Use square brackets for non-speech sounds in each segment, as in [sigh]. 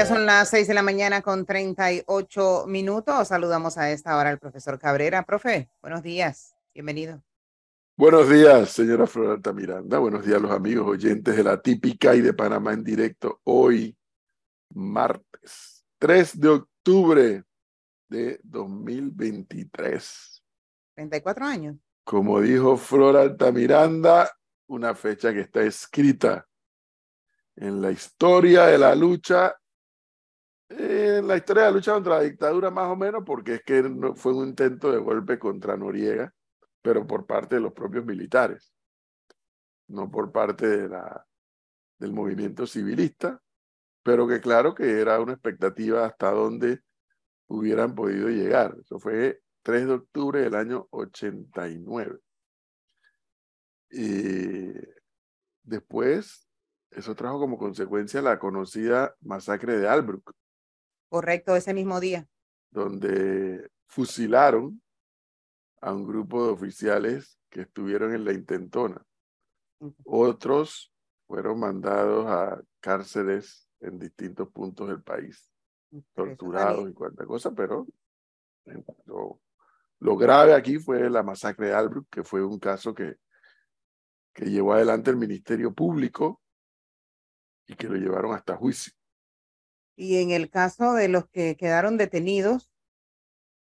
Ya son las seis de la mañana con 38 minutos. Saludamos a esta hora al profesor Cabrera. Profe, buenos días. Bienvenido. Buenos días, señora Florenta Miranda. Buenos días, los amigos oyentes de la típica y de Panamá en directo. Hoy, martes 3 de octubre de 2023. 34 años. Como dijo Flor Altamiranda, una fecha que está escrita en la historia de la lucha, en la historia de la lucha contra la dictadura más o menos, porque es que fue un intento de golpe contra Noriega, pero por parte de los propios militares, no por parte de la, del movimiento civilista, pero que claro que era una expectativa hasta donde hubieran podido llegar. Eso fue 3 de octubre del año 89. Y después, eso trajo como consecuencia la conocida masacre de Albrook. Correcto, ese mismo día. Donde fusilaron a un grupo de oficiales que estuvieron en la intentona. Otros fueron mandados a cárceles en distintos puntos del país, torturados y cuánta cosa, pero lo, lo, grave aquí fue la masacre de Albrook, que fue un caso que, que llevó adelante el Ministerio Público y que lo llevaron hasta juicio. Y en el caso de los que quedaron detenidos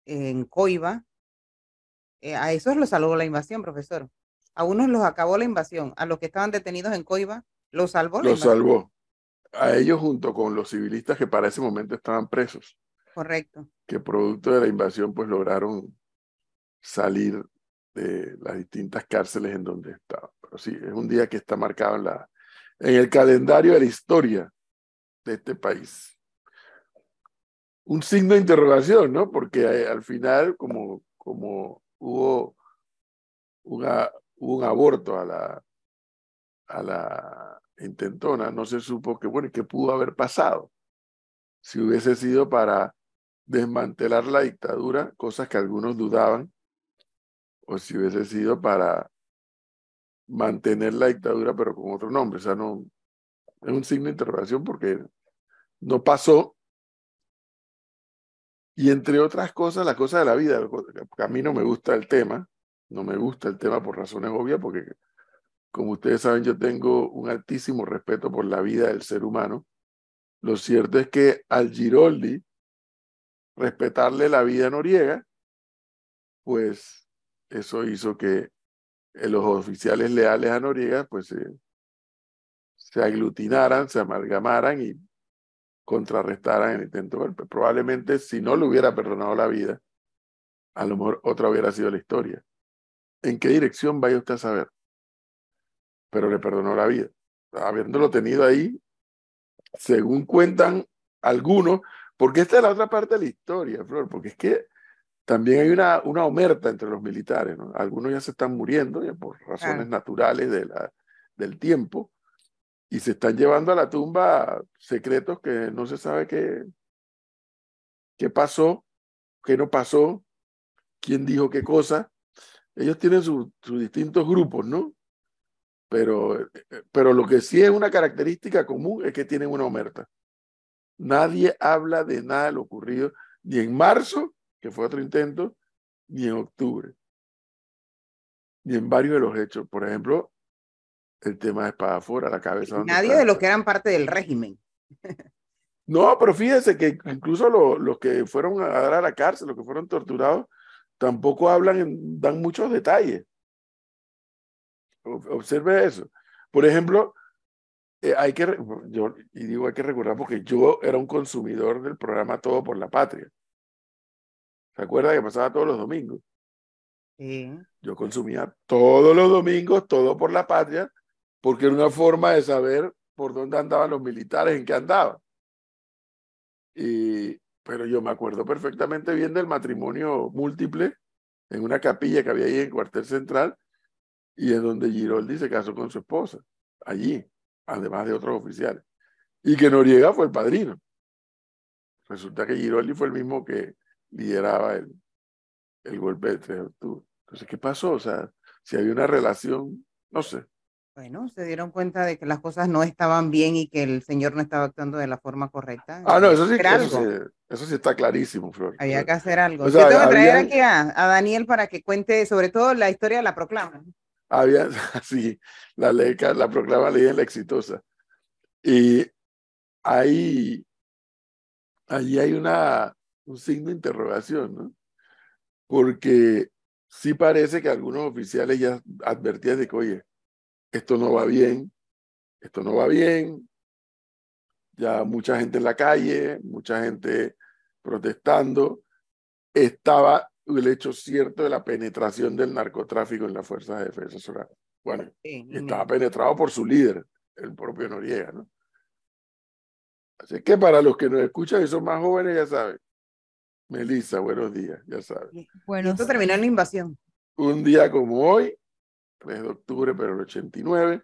en Coiba, eh, a esos los salvó la invasión, profesor. A unos los acabó la invasión, a los que estaban detenidos en Coiba, los salvó. Los salvó. A ellos junto con los civilistas que para ese momento estaban presos. Correcto. Que producto de la invasión pues lograron salir de las distintas cárceles en donde estaban. Pero sí, es un día que está marcado en, la, en el calendario de la historia de este país. Un signo de interrogación, ¿no? Porque eh, al final, como, como hubo, un aborto a la, a la intentona, no se supo que, bueno, qué pudo haber pasado. Si hubiese sido para desmantelar la dictadura, cosas que algunos dudaban, o si hubiese sido para mantener la dictadura, pero con otro nombre. O sea, no, es un signo de interrogación porque no pasó y entre otras cosas, la cosa de la vida, a mí no me gusta el tema, no me gusta el tema por razones obvias, porque como ustedes saben, yo tengo un altísimo respeto por la vida del ser humano. Lo cierto es que al Giroldi respetarle la vida Noriega, pues eso hizo que los oficiales leales a Noriega pues se, se aglutinaran, se amalgamaran y contrarrestaran el intento de golpe. Probablemente si no le hubiera perdonado la vida, a lo mejor otra hubiera sido la historia. ¿En qué dirección vaya usted a saber? Pero le perdonó la vida. Habiéndolo tenido ahí, según cuentan algunos, porque esta es la otra parte de la historia, Flor, porque es que también hay una, una omerta entre los militares, ¿no? Algunos ya se están muriendo ya por razones naturales de la, del tiempo, y se están llevando a la tumba secretos que no se sabe qué, qué pasó, qué no pasó, quién dijo qué cosa. Ellos tienen sus distintos grupos, ¿no? Pero, pero lo que sí es una característica común es que tienen una omerta. Nadie habla de nada de lo ocurrido, ni en marzo, que fue otro intento, ni en octubre, ni en varios de los hechos. Por ejemplo, el tema de Espadafora, la cabeza. Nadie de los que eran parte del régimen. No, pero fíjense que incluso los que fueron a dar a la cárcel, los que fueron torturados, tampoco hablan, dan muchos detalles. Observe eso. Por ejemplo, eh, hay que, yo, y digo hay que recordar porque yo era un consumidor del programa Todo por la Patria. ¿Se acuerda que pasaba todos los domingos? Sí. Yo consumía todos los domingos Todo por la Patria porque era una forma de saber por dónde andaban los militares, en qué andaban. Y, pero yo me acuerdo perfectamente bien del matrimonio múltiple en una capilla que había ahí en Cuartel Central y en donde Giroldi se casó con su esposa, allí, además de otros oficiales. Y que Noriega fue el padrino. Resulta que Giroldi fue el mismo que lideraba el, el golpe de 3 de octubre. Entonces, ¿qué pasó? O sea, si había una relación, no sé, Bueno, se dieron cuenta de que las cosas no estaban bien y que el señor no estaba actuando de la forma correcta. Ah, no, eso sí, eso sí, eso sí está clarísimo, Flor. Había que hacer algo. O Yo sea, tengo que traer aquí a, a Daniel para que cuente sobre todo la historia de la proclama. había, [laughs] sí, la ley, la proclama ley en la exitosa. Y ahí, allí hay una, un signo de interrogación, ¿no? Porque sí parece que algunos oficiales ya advertían de que, oye, esto no va bien, esto no va bien, ya mucha gente en la calle, mucha gente protestando, estaba el hecho cierto de la penetración del narcotráfico en las fuerzas de defensa nacional. Bueno, Sí, estaba penetrado por su líder, el propio Noriega, ¿no? Así que para los que nos escuchan y son más jóvenes, ya saben. Melissa, buenos días, ya saben. Bueno, esto terminó en la invasión. Un día como hoy, 3 de octubre, pero el 89,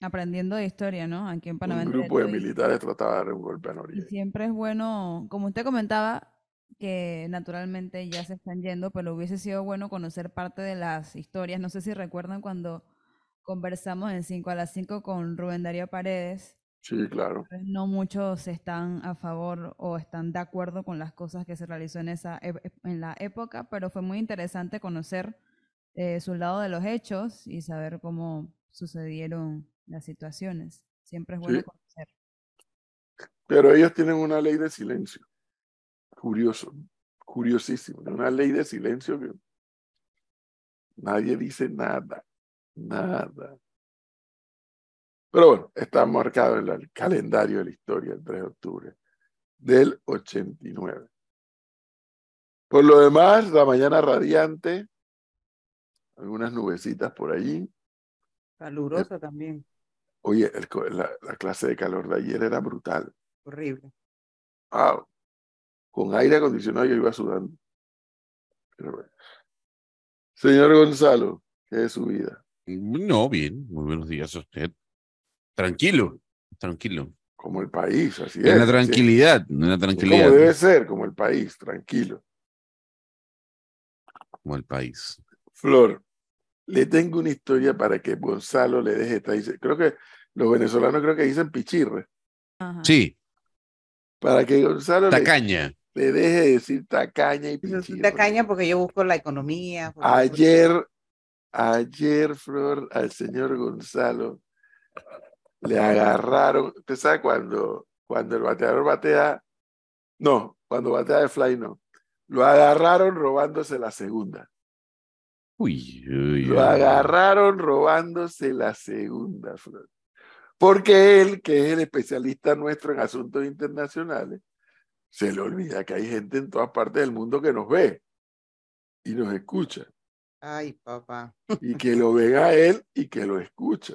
aprendiendo de historia, ¿no? Aquí en Panamá. un grupo de y- militares trataba de dar un golpe a Y Noriega. siempre es bueno, como usted comentaba, que naturalmente ya se están yendo, pero hubiese sido bueno conocer parte de las historias. No sé si recuerdan cuando conversamos en 5 a las 5 con Rubén Darío Paredes. Sí, claro. No muchos están a favor o están de acuerdo con las cosas que se realizó en esa ep- en la época, pero fue muy interesante conocer eh, su lado de los hechos y saber cómo sucedieron las situaciones. Siempre es bueno Sí. conocer. Pero ellos tienen una ley de silencio. Curioso, curiosísimo. Una ley de silencio que nadie dice nada, nada. Pero bueno, está marcado en el calendario de la historia el 3 de octubre del 89. Por lo demás, la mañana radiante, algunas nubecitas por allí. Caluroso también. Oye, el la, la clase de calor de ayer era brutal. Horrible. Wow. Con aire acondicionado yo iba sudando. Pero bueno. Señor Gonzalo, ¿qué es su vida? No, bien, muy buenos días a usted. Tranquilo, tranquilo. Como el país, así es. En la tranquilidad, en la Es tranquilidad, Como debe ser, como el país, tranquilo. como el país. Flor, le tengo una historia para que Gonzalo le deje esta. dice- Creo que los venezolanos creo que dicen pichirre. Ajá. Sí, Para que Gonzalo le, tacaña. le deje de decir tacaña y pichirre. de caña porque yo busco la economía. Ayer, ayer, Flor, al señor Gonzalo le agarraron. Usted sabe cuando, cuando el bateador batea, no, cuando batea de fly, no. Lo agarraron robándose la segunda. Uy, uy, Lo agarraron robándose la segunda, Flor. Porque él, que es el especialista nuestro en asuntos internacionales, se le olvida que hay gente en todas partes del mundo que nos ve y nos escucha. Ay, papá. y que lo ven a él y que lo escucha.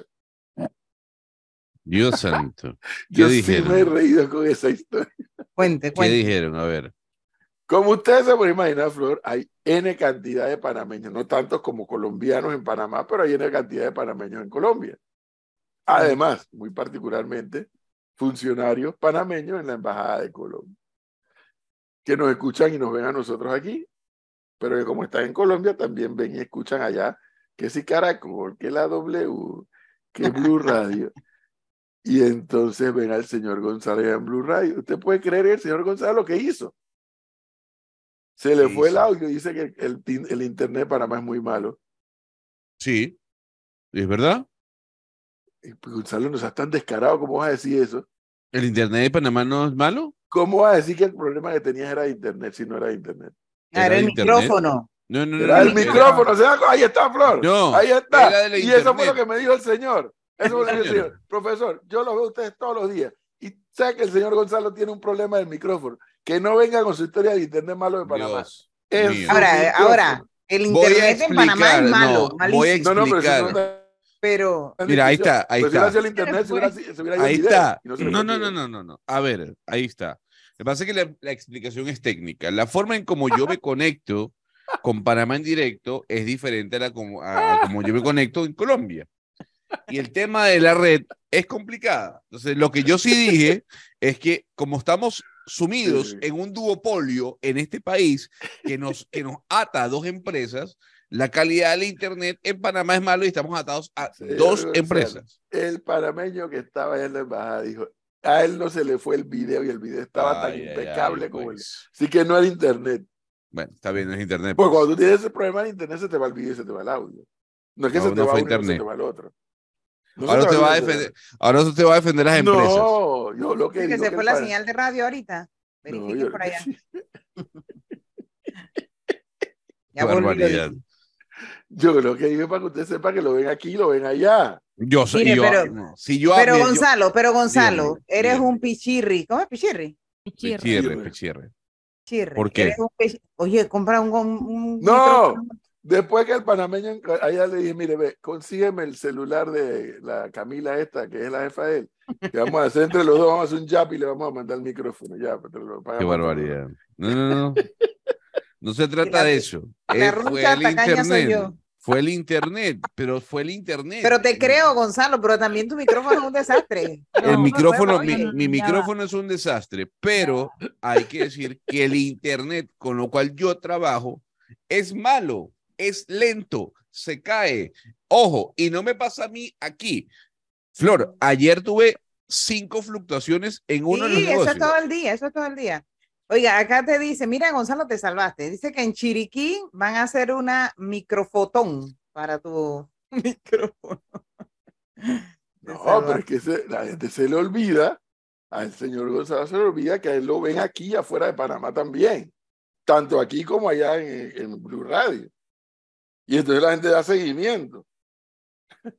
Dios santo. [laughs] ¿Qué Yo sí dijeron? me he reído con esa historia. Cuente, ¿Qué cuente. dijeron? A ver. Como ustedes se pueden imaginar, Flor, hay N cantidad de panameños, no tantos como colombianos en Panamá, pero hay N cantidad de panameños en Colombia. Además, muy particularmente, funcionarios panameños en la Embajada de Colombia, que nos escuchan y nos ven a nosotros aquí, pero que como están en Colombia, también ven y escuchan allá, que si Caracol, que la W, que Blue Radio. Y entonces ven al señor González en Blue Radio. ¿Usted puede creer el señor González lo que hizo? Se le ¿Qué fue el audio, dice que el, el internet de Panamá es muy malo. Sí. ¿Es verdad? Y pues, Gonzalo, no seas tan descarado, ¿cómo vas a decir eso? ¿El internet de Panamá no es malo? ¿Cómo vas a decir que el problema que tenías era de internet si no era de internet? Era ¿Era el internet? micrófono. No, no, no. Era no, el micrófono, ¿se da cu- ahí está, Flor. No, ahí está. y eso fue lo que me dijo el señor. Eso fue lo que el Señor. señor. Profesor, yo lo veo a ustedes todos los días. Y sé que el señor Gonzalo tiene un problema del micrófono. Que no venga con su historia de internet malo de Panamá. Dios Es mío. su Ahora, ahora, el internet en Panamá es explicar, malo, no, malísimo. voy a No, no, pero si explicar. no está Pero Mira, ahí está, ahí si está. hubiera sido el internet, se hubiera, se hubiera ido Ahí está. no No, no, no, no, no. A ver, ahí está. Lo que pasa es que la, la explicación es técnica. La forma en como yo me [laughs] conecto con Panamá en directo es diferente a, la como, a- a como yo me conecto en Colombia. Y el tema de la red es complicada. Entonces, lo que yo sí dije es que como estamos sumidos Sí. en un duopolio en este país que nos, que nos ata a dos empresas, La calidad del Internet en Panamá es malo y estamos atados a Señor dos Gonzalo, empresas. El panameño que estaba en la embajada dijo, a él no se le fue el video y el video estaba tan Ay, ay, impecable ay, como pues. Así que no era internet. Bueno, está bien, no es Internet. Porque pues. cuando tú tienes ese problema en internet se te va el video y se te va el audio. No es que No, se te no va uno no se internet. te va el otro. No Ahora te el va a y defender, ahora usted va a defender las el empresas. No, yo lo que Sí, que se que fue la señal de radio ahorita. No, Verifiquen yo- por allá. [laughs] [laughs] Ya barbaridad. dije. Yo lo que digo es para que usted sepa que lo ven aquí, lo ven allá. Yo soy Mire, yo, pero- no, si yo Pero mire, yo- Gonzalo, pero Gonzalo, Dígame, eres dígame. un pichirri. ¿Cómo es pichirri? Pichirre. Pichirre, Pichirre. pichirre. Pichirri. ¿Por qué? Eres un pichi- Oye, compra un, un- un No. Después que el panameño, allá le dije, mire, ve, consígueme el celular de la Camila esta, que es la jefa de él. Que vamos a hacer entre los dos, vamos a hacer un jab y le vamos a mandar el micrófono. Ya, Qué barbaridad. No, no, no. No se trata la- de eso. la rucha fue el internet. Fue el internet, pero fue el internet. Pero te creo, Gonzalo, pero también tu micrófono es un desastre. El No, no micrófono, mi, mi micrófono es un desastre, pero hay que decir que el internet con lo cual yo trabajo es malo, es lento, se cae. Ojo, y no me pasa a mí aquí. Flor, ayer tuve cinco fluctuaciones en uno de los Sí, eso negocios. es todo el día, eso es todo el día. Oiga, acá te dice, mira, Gonzalo, te salvaste. Dice que en Chiriquí van a hacer una microfotón para tu [laughs] micrófono. No, pero es que se- la gente se le olvida, al señor Gonzalo se le olvida que a él lo ven aquí y afuera de Panamá también, tanto aquí como allá en, en Blue Radio. Y entonces la gente da seguimiento. [laughs]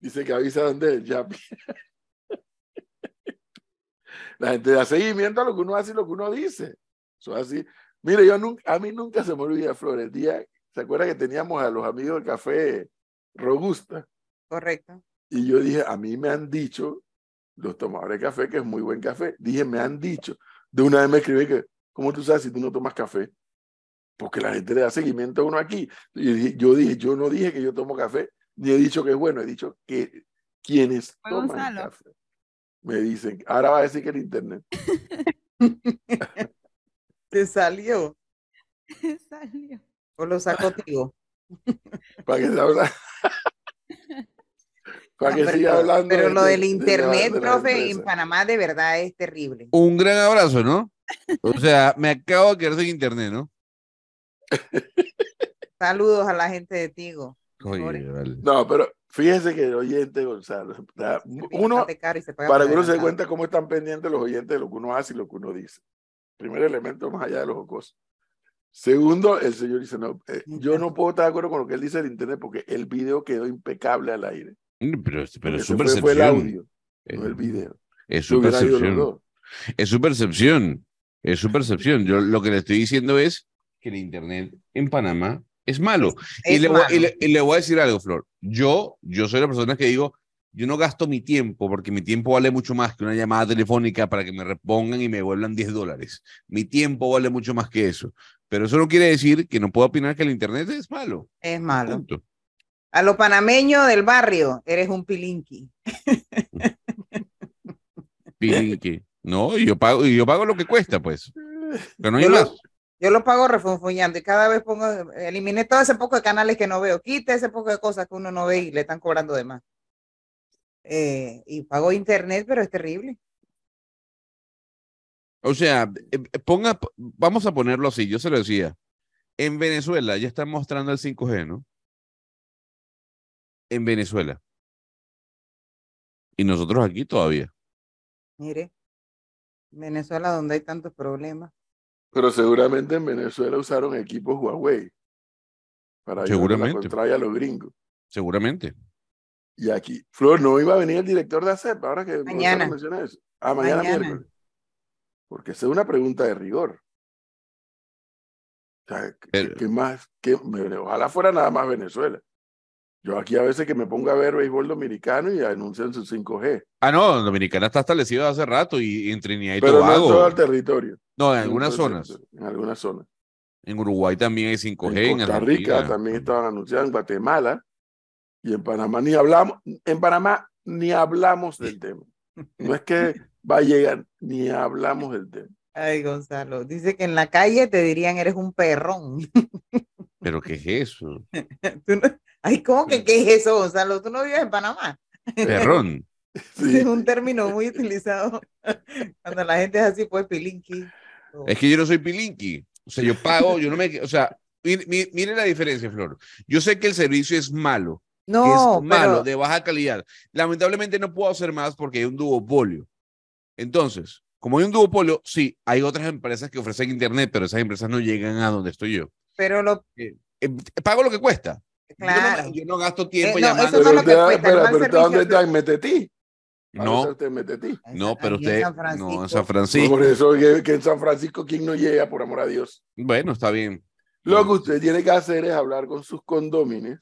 Dice que avisa dónde es el Yapi. [laughs] La gente da seguimiento a lo que uno hace y lo que uno dice. Eso es así. Mire, yo nunca, a mí nunca se me olvida, Flor, el día, ¿se acuerda que teníamos a los amigos del café Robusta? Correcto. Y yo dije, a mí me han dicho, los tomadores de café, que es muy buen café. Dije, me han dicho. De una vez me escribí que, ¿cómo tú sabes si tú no tomas café? Porque la gente le da seguimiento a uno aquí. Y yo dije, yo no dije que yo tomo café, ni he dicho que es bueno, he dicho que quienes Fue toman Gonzalo. café me dicen, ahora va a decir que el internet. [laughs] Te salió [laughs] Salió. o lo sacó Tigo. [laughs] Para que se habla. para No, que pero, siga hablando. pero de- lo de- del de la- internet, de la profe, en. Panamá de verdad es terrible. Un gran abrazo, ¿no? O sea, me acabo de quedar sin internet, ¿no? Saludos a la gente de Tigo. Oye, vale. No, pero fíjese que el oyente Gonzalo, da- uno, para que uno se dé cuenta cómo están pendientes los oyentes de lo que uno hace y lo que uno dice. Primer elemento más allá de los jocosos. Segundo, el señor dice, no, eh, yo no puedo estar de acuerdo con lo que él dice del internet porque el video quedó impecable al aire. Mm, Pero, pero su se fue, fue el percepción. audio, no el video. Es su percepción. Es su percepción. Es su percepción. Yo lo que le estoy diciendo es que el internet en Panamá es malo. y, le voy, y le- y le voy a decir algo, Flor. Yo, yo soy la persona que digo, yo no gasto mi tiempo porque mi tiempo vale mucho más que una llamada telefónica para que me repongan y me devuelvan 10 dólares. Mi tiempo vale mucho más que eso. Pero eso no quiere decir que no puedo opinar que el internet es malo. Es malo. Punto. A los panameños del barrio, eres un pilinqui. Pilinqui. No, y yo pago, y yo pago lo que cuesta, pues. Pero no hay Yo lo- más. Yo lo pago refunfuñando y cada vez pongo, eliminé todo ese poco de canales que no veo, quite ese poco de cosas que uno no ve y le están cobrando de más. Eh, y pago internet, pero es terrible. O sea, eh, eh, ponga, vamos a ponerlo así, yo se lo decía. En Venezuela ya están mostrando el 5G, ¿no? En Venezuela. Y nosotros aquí todavía. Mire, Venezuela donde hay tantos problemas. Pero seguramente en Venezuela usaron equipos Huawei para Seguramente. contraria a los gringos. Seguramente. Y aquí, Flor, no iba a venir el director de ACEP, ahora que Mañana. menciona eso. Ah, mañana, Mañana. miércoles. Porque esa es una pregunta de rigor. O sea, ¿qué, Pero- qué más? qué- me- ojalá fuera nada más Venezuela. Yo aquí a veces que me pongo a ver béisbol dominicano y anuncian su 5G. Ah, no, Dominicana está establecido hace rato y en Trinidad y Pero no en Tobago. todo el territorio. No, en en algunas zonas. En algunas zonas. En Uruguay también hay 5G. En Costa Rica Argentina. también estaban anunciando, en Guatemala y en Panamá ni hablamos, en Panamá ni hablamos del tema. No es que [laughs] va a llegar, ni hablamos del tema. Ay, Gonzalo, dice que en la calle te dirían eres un perrón. [laughs] ¿Pero qué es eso? Tú no- Ay, ¿cómo que qué es eso, Gonzalo? ¿Tú no vives en Panamá? Perrón. [laughs] Sí. Es un término muy utilizado cuando la gente es así, pues, pilinqui. Es que yo no soy pilinqui. O sea, yo pago, yo no me. O sea, mire, mire- la diferencia, Flor. Yo sé que el servicio es malo, No, es malo, pero de baja calidad. Lamentablemente no puedo hacer más porque hay un duopolio. Entonces, como hay un duopolio, sí, hay otras empresas que ofrecen internet, pero esas empresas no llegan a donde estoy yo. pero lo, Eh, pago lo que cuesta. Yo no claro. Yo no, gasto tiempo Eh, no, llamando. eso no es Pero lo que cuesta, espera, pero usted dónde servicio. está en Metetí. ¿Dónde No, no, pero usted. San No, en Francisco. San No, Francisco. por eso que, que en San Francisco, ¿quién no llega, por amor a Dios? Bueno, está bien. Lo que usted tiene que hacer es hablar con sus condómines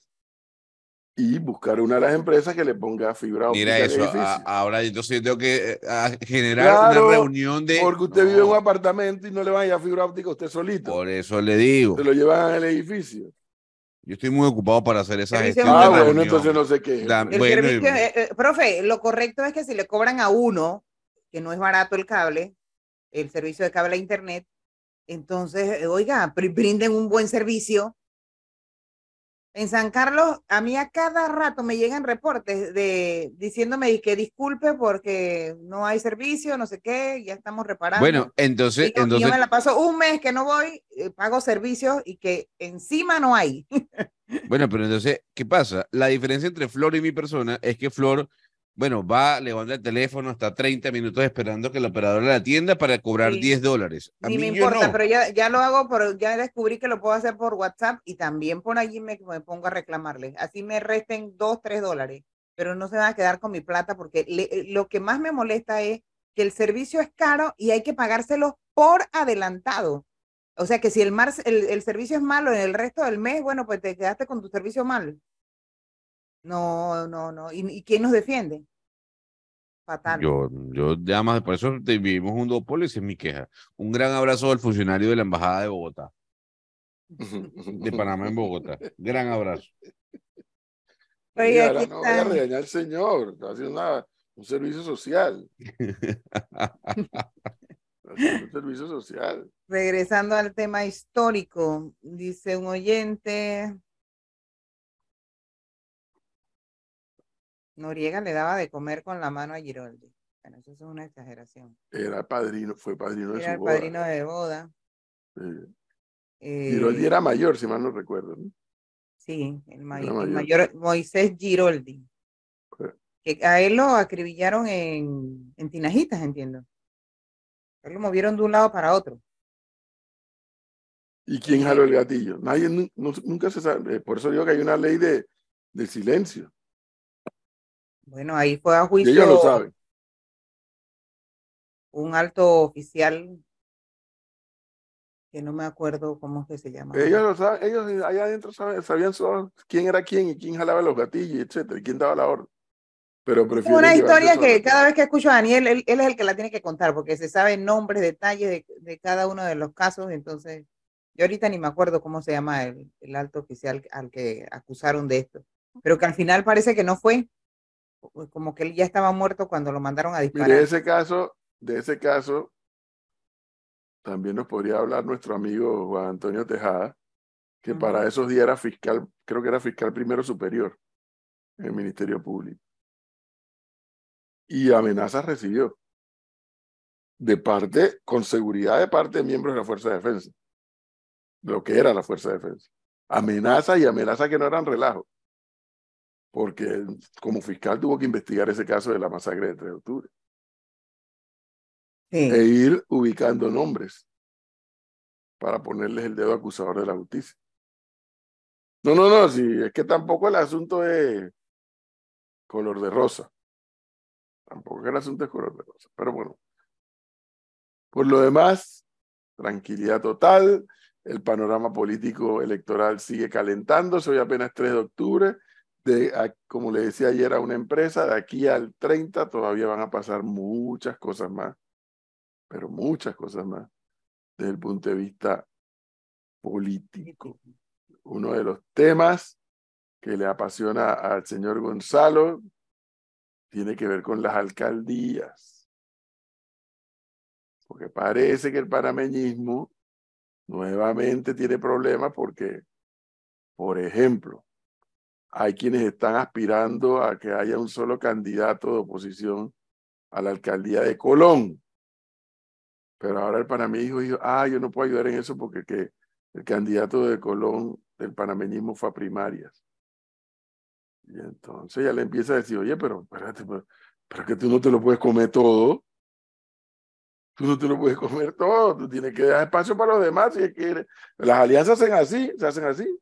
y buscar una de las empresas que le ponga fibra óptica Mira eso, a- ahora entonces yo tengo que eh, a generar Claro, una reunión de... Porque usted vive en un No, apartamento y no le van a fibra óptica a usted solito. Por eso le digo, Se lo llevan al edificio. Yo estoy muy ocupado para hacer esa gestión Ah, de bueno, reunión. entonces no sé qué. es. La- El Bueno, servicio, y- eh, eh, profe, lo correcto es que si le cobran a uno, que no es barato el cable, el servicio de cable a internet, entonces, eh, oiga, br- brinden un buen servicio. En San Carlos, a mí a cada rato me llegan reportes de diciéndome que disculpe porque no hay servicio, no sé qué, ya estamos reparando. Bueno, entonces, Y yo, entonces me la paso un mes que no voy, eh, pago servicios y que encima no hay. [laughs] bueno, pero entonces, ¿qué pasa? La diferencia entre Flor y mi persona es que Flor, bueno, va, levanta el teléfono, está 30 minutos esperando que el operador la atienda para cobrar Sí. 10 dólares. A Ni mí me importa, no. pero ya, ya lo hago, por, ya descubrí que lo puedo hacer por WhatsApp y también por allí me, me pongo a reclamarle. Así me resten dos, tres dólares, pero no se van a quedar con mi plata porque le- lo que más me molesta es que el servicio es caro y hay que pagárselo por adelantado. O sea que si el, mar, el, el servicio es malo en el resto del mes, bueno, pues te quedaste con tu servicio mal. No, no, no. ¿Y, y quién nos defiende? Fatal. Yo, yo ya más, por eso te- vivimos un duopolio y esa es mi queja. Un gran abrazo al funcionario de la Embajada de Bogotá, de Panamá en Bogotá. Gran abrazo. [laughs] Oye, aquí no vaya a está. regañar al señor. Está haciendo una- un servicio social. [laughs] Está haciendo un servicio social. Regresando al tema histórico, dice un oyente. Noriega le daba de comer con la mano a Giroldi. Bueno, eso es una exageración. Era padrino, fue padrino de Era su el boda. padrino de boda. Sí. eh, Giroldi era mayor, si mal no recuerdo. ¿no? Sí, el, may- Era el mayor. mayor Moisés Giroldi. Sí. Que a él lo acribillaron en, en Tinajitas, entiendo. A él lo movieron de un lado para otro. ¿Y quién jaló el gatillo? Nadie, no- nunca se sabe. Eh, Por eso digo que hay una ley de, de silencio. Bueno, ahí fue a Y juicio. ellos lo saben. un alto oficial que no me acuerdo cómo es que se llama. Ellos lo saben. Ellos allá adentro saben- sabían solo quién era quién y quién jalaba los gatillos, etcétera, y quién daba la orden. Pero Es prefieren una historia que cada vez que escucho a Daniel, él, él es el que la tiene que contar, porque se saben nombres, detalles de, de cada uno de los casos, entonces yo ahorita ni me acuerdo cómo se llama el, el alto oficial al que acusaron de esto, pero que al final parece que no fue, como que él ya estaba muerto cuando lo mandaron a Mire, disparar. de ese caso, de ese caso, también nos podría hablar nuestro amigo Juan Antonio Tejada, que para esos días era fiscal, creo que era fiscal primero superior en el Ministerio Público. Y amenazas recibió de parte, con seguridad de parte de miembros de la Fuerza de Defensa, de lo que era la Fuerza de Defensa. Amenaza y amenaza que no eran relajo, porque como fiscal tuvo que investigar ese caso de la masacre de 3 de octubre Sí. e ir ubicando nombres para ponerles el dedo acusador de la justicia. No, no, no, sí, es que tampoco el asunto es color de rosa. Tampoco el asunto es color de rosa, pero bueno. Por lo demás, tranquilidad total. El panorama político electoral sigue calentándose. Hoy apenas 3 de octubre. De, como le decía ayer a una empresa, de aquí al 30 todavía van a pasar muchas cosas más pero muchas cosas más desde el punto de vista político. Uno de los temas que le apasiona al señor Gonzalo tiene que ver con las alcaldías. Porque parece que el panameñismo nuevamente tiene problemas porque Por ejemplo, hay quienes están aspirando a que haya un solo candidato de oposición a la alcaldía de Colón. Pero ahora el panameño dijo, ah, yo no puedo ayudar en eso porque que el candidato de Colón del panameñismo fue a primarias. Y entonces ya le empieza a decir, oye, pero espérate, pero, pero que tú no te lo puedes comer todo. Tú no te lo puedes comer todo, tú tienes que dar espacio para los demás si quieres. Las alianzas se hacen así, se hacen así.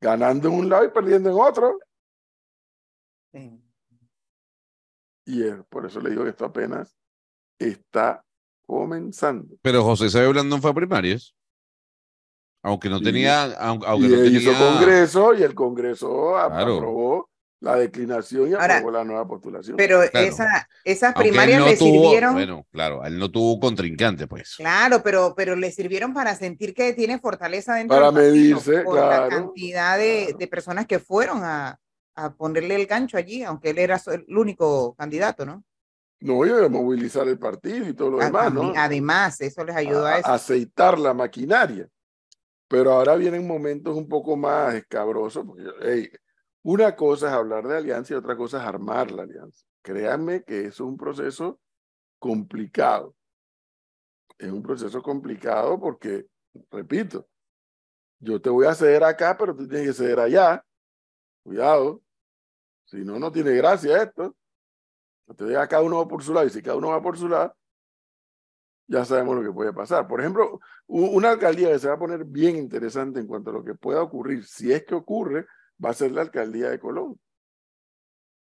Ganando en un lado y perdiendo en otro. Sí. Y es, por eso le digo que esto apenas está comenzando. Pero José Sabio Blandón fue a primarias. Aunque no Sí. tenía. Aunque, aunque y no él hizo tenía- congreso y el congreso Claro. aprobó la declinación y Ahora, aprobó la nueva postulación. Pero Claro. esa, esas primarias no le tuvo- sirvieron, Bueno, claro, él no tuvo contrincante, pues. claro, pero, pero le sirvieron para sentir que tiene fortaleza dentro Para del medirse, por la claro, cantidad de, claro. de personas que fueron a, a ponerle el gancho allí, aunque él era el único candidato, ¿no? No, iba a movilizar el partido y todo lo A- demás, ¿no? Además, eso les ayudó a, a- eso. aceitar la maquinaria. Pero ahora vienen momentos un poco más escabrosos, porque hey, una cosa es hablar de alianza y otra cosa es armar la alianza. Créanme que es un proceso complicado. Es un proceso complicado porque, repito, yo te voy a ceder acá, pero tú tienes que ceder allá. Cuidado. Si no, no tiene gracia esto. Entonces cada uno va por su lado y si cada uno va por su lado, ya sabemos lo que puede pasar. Por ejemplo, una alcaldía que se va a poner bien interesante en cuanto a lo que pueda ocurrir, si es que ocurre, va a ser la alcaldía de Colón.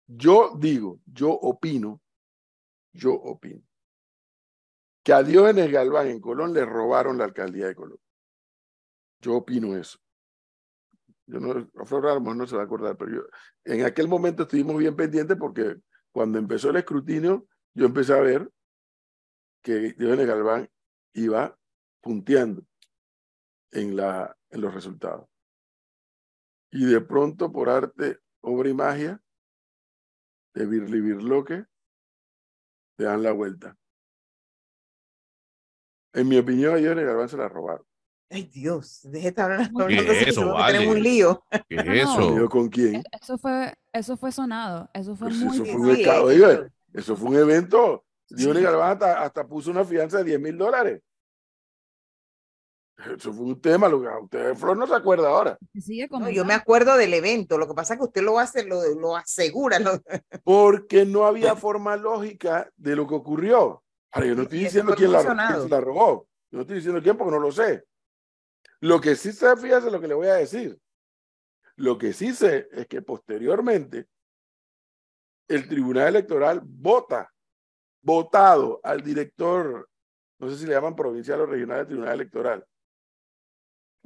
Yo digo, yo opino, yo opino, que a Diógenes Galván en Colón le robaron la alcaldía de Colón. Yo opino eso. Yo no, Flor mejor no se va a acordar, pero yo, en aquel momento estuvimos bien pendientes porque cuando empezó el escrutinio, yo empecé a ver que Diógenes Galván iba punteando en, la, en los resultados. Y de pronto, por arte, obra y magia, de Birli Birloque, te dan la vuelta. En mi opinión, a Diógenes Galván se la robaron. Ay, Dios, deje de estar hablando ¿Qué es eso, que tenemos vale? un lío. ¿Qué es [laughs] eso? ¿Conmigo con quién? E- Eso fue, eso fue sonado, eso fue Pues muy eso fue sonado. un sí, Eso fue un evento. Diógenes Sí. Galván hasta, hasta puso una fianza de 10 mil dólares. Eso fue un tema. Lo que a usted, Flor, no se acuerda ahora. No, yo me acuerdo del evento, lo que pasa es que usted lo hace, lo, lo asegura. Lo, [laughs] Porque no había [laughs] forma lógica de lo que ocurrió. Ahora, yo no estoy diciendo quién la, quién sonado. se la robó. Yo no estoy diciendo quién porque no lo sé. Lo que sí sé, fíjese lo que le voy a decir. Lo que sí sé es que posteriormente el Tribunal Electoral vota, votado al director, no sé si le llaman provincial o regional del Tribunal Electoral.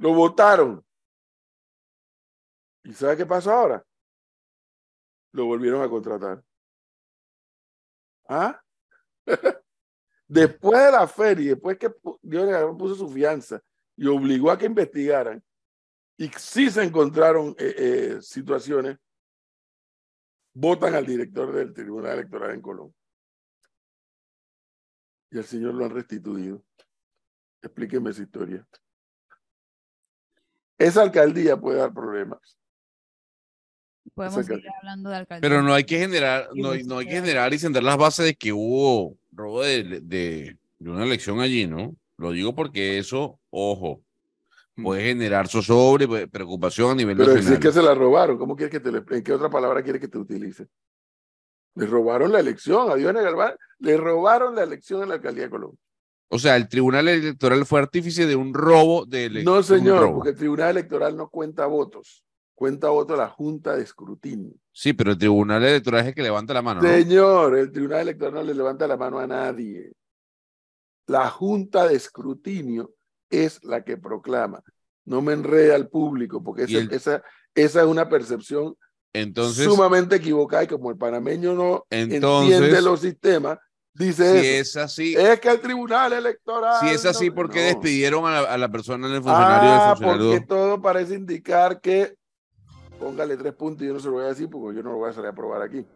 Lo votaron. ¿Y sabe qué pasó ahora? Lo volvieron a contratar. ¿Ah? [laughs] después de la feria, después que Dios puso su fianza y obligó a que investigaran, y sí se encontraron eh, eh, situaciones, votan al director del Tribunal Electoral en Colón. Y al señor lo han restituido. Explíqueme esa historia. Esa alcaldía puede dar problemas. Podemos seguir hablando de alcaldía. Pero no hay que generar, no, no hay que generar y sentar las bases de que hubo robo de, de, de una elección allí, ¿no? Lo digo porque eso, ojo, puede generar zozobra preocupación a nivel Pero si nacional. es que se la robaron, ¿cómo quieres que te le, en qué otra palabra quiere que te utilice? Le robaron la elección a Diógenes Galván, le robaron la elección en la alcaldía de Colón. O sea, el Tribunal Electoral fue artífice de un robo de elección. No, señor, porque el Tribunal Electoral no cuenta votos, cuenta votos la Junta de Escrutinio. Sí, pero el Tribunal Electoral es el que levanta la mano, ¿no? Señor, el Tribunal Electoral no le levanta la mano a nadie. La Junta de Escrutinio es la que proclama. No me enrede al público, porque Y ese- el- esa, esa es una percepción Entonces, sumamente equivocada y como el panameño no Entonces, entiende los sistemas, dice si eso. es así, Es que el Tribunal Electoral... si es así, no- ¿por qué no. despidieron a la, a la persona en el funcionario Ah, del funcionario? porque todo parece indicar que... Póngale tres puntos y yo no se lo voy a decir porque yo no lo voy a salir a probar aquí.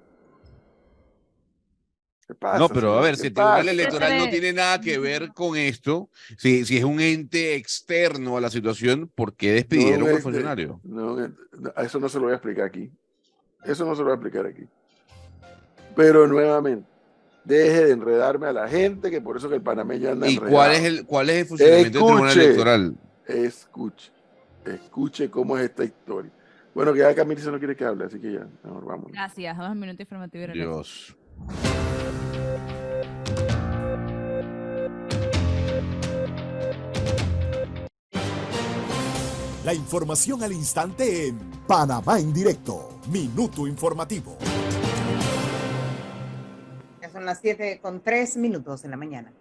¿Qué pasa, No, pero a ver, ¿Qué si el Tribunal? Electoral no tiene nada que ver con esto, si, si es un ente externo a la situación, ¿por qué despidieron No, al funcionario? No, eso no se lo voy a explicar aquí. Eso no se lo voy a explicar aquí. Pero nuevamente, deje de enredarme a la gente, que por eso que el panameño anda ¿Y enredado. cuál es el, cuál es el funcionamiento del Tribunal. Electoral? Escuche, escuche cómo es esta historia. Bueno, que ya Camila no quiere que hable, así que ya, mejor vamos. Gracias. Vamos al minuto informativo. Dios. La información al instante en Panamá en directo. Minuto informativo. Son las 7 con 3 minutos de la mañana.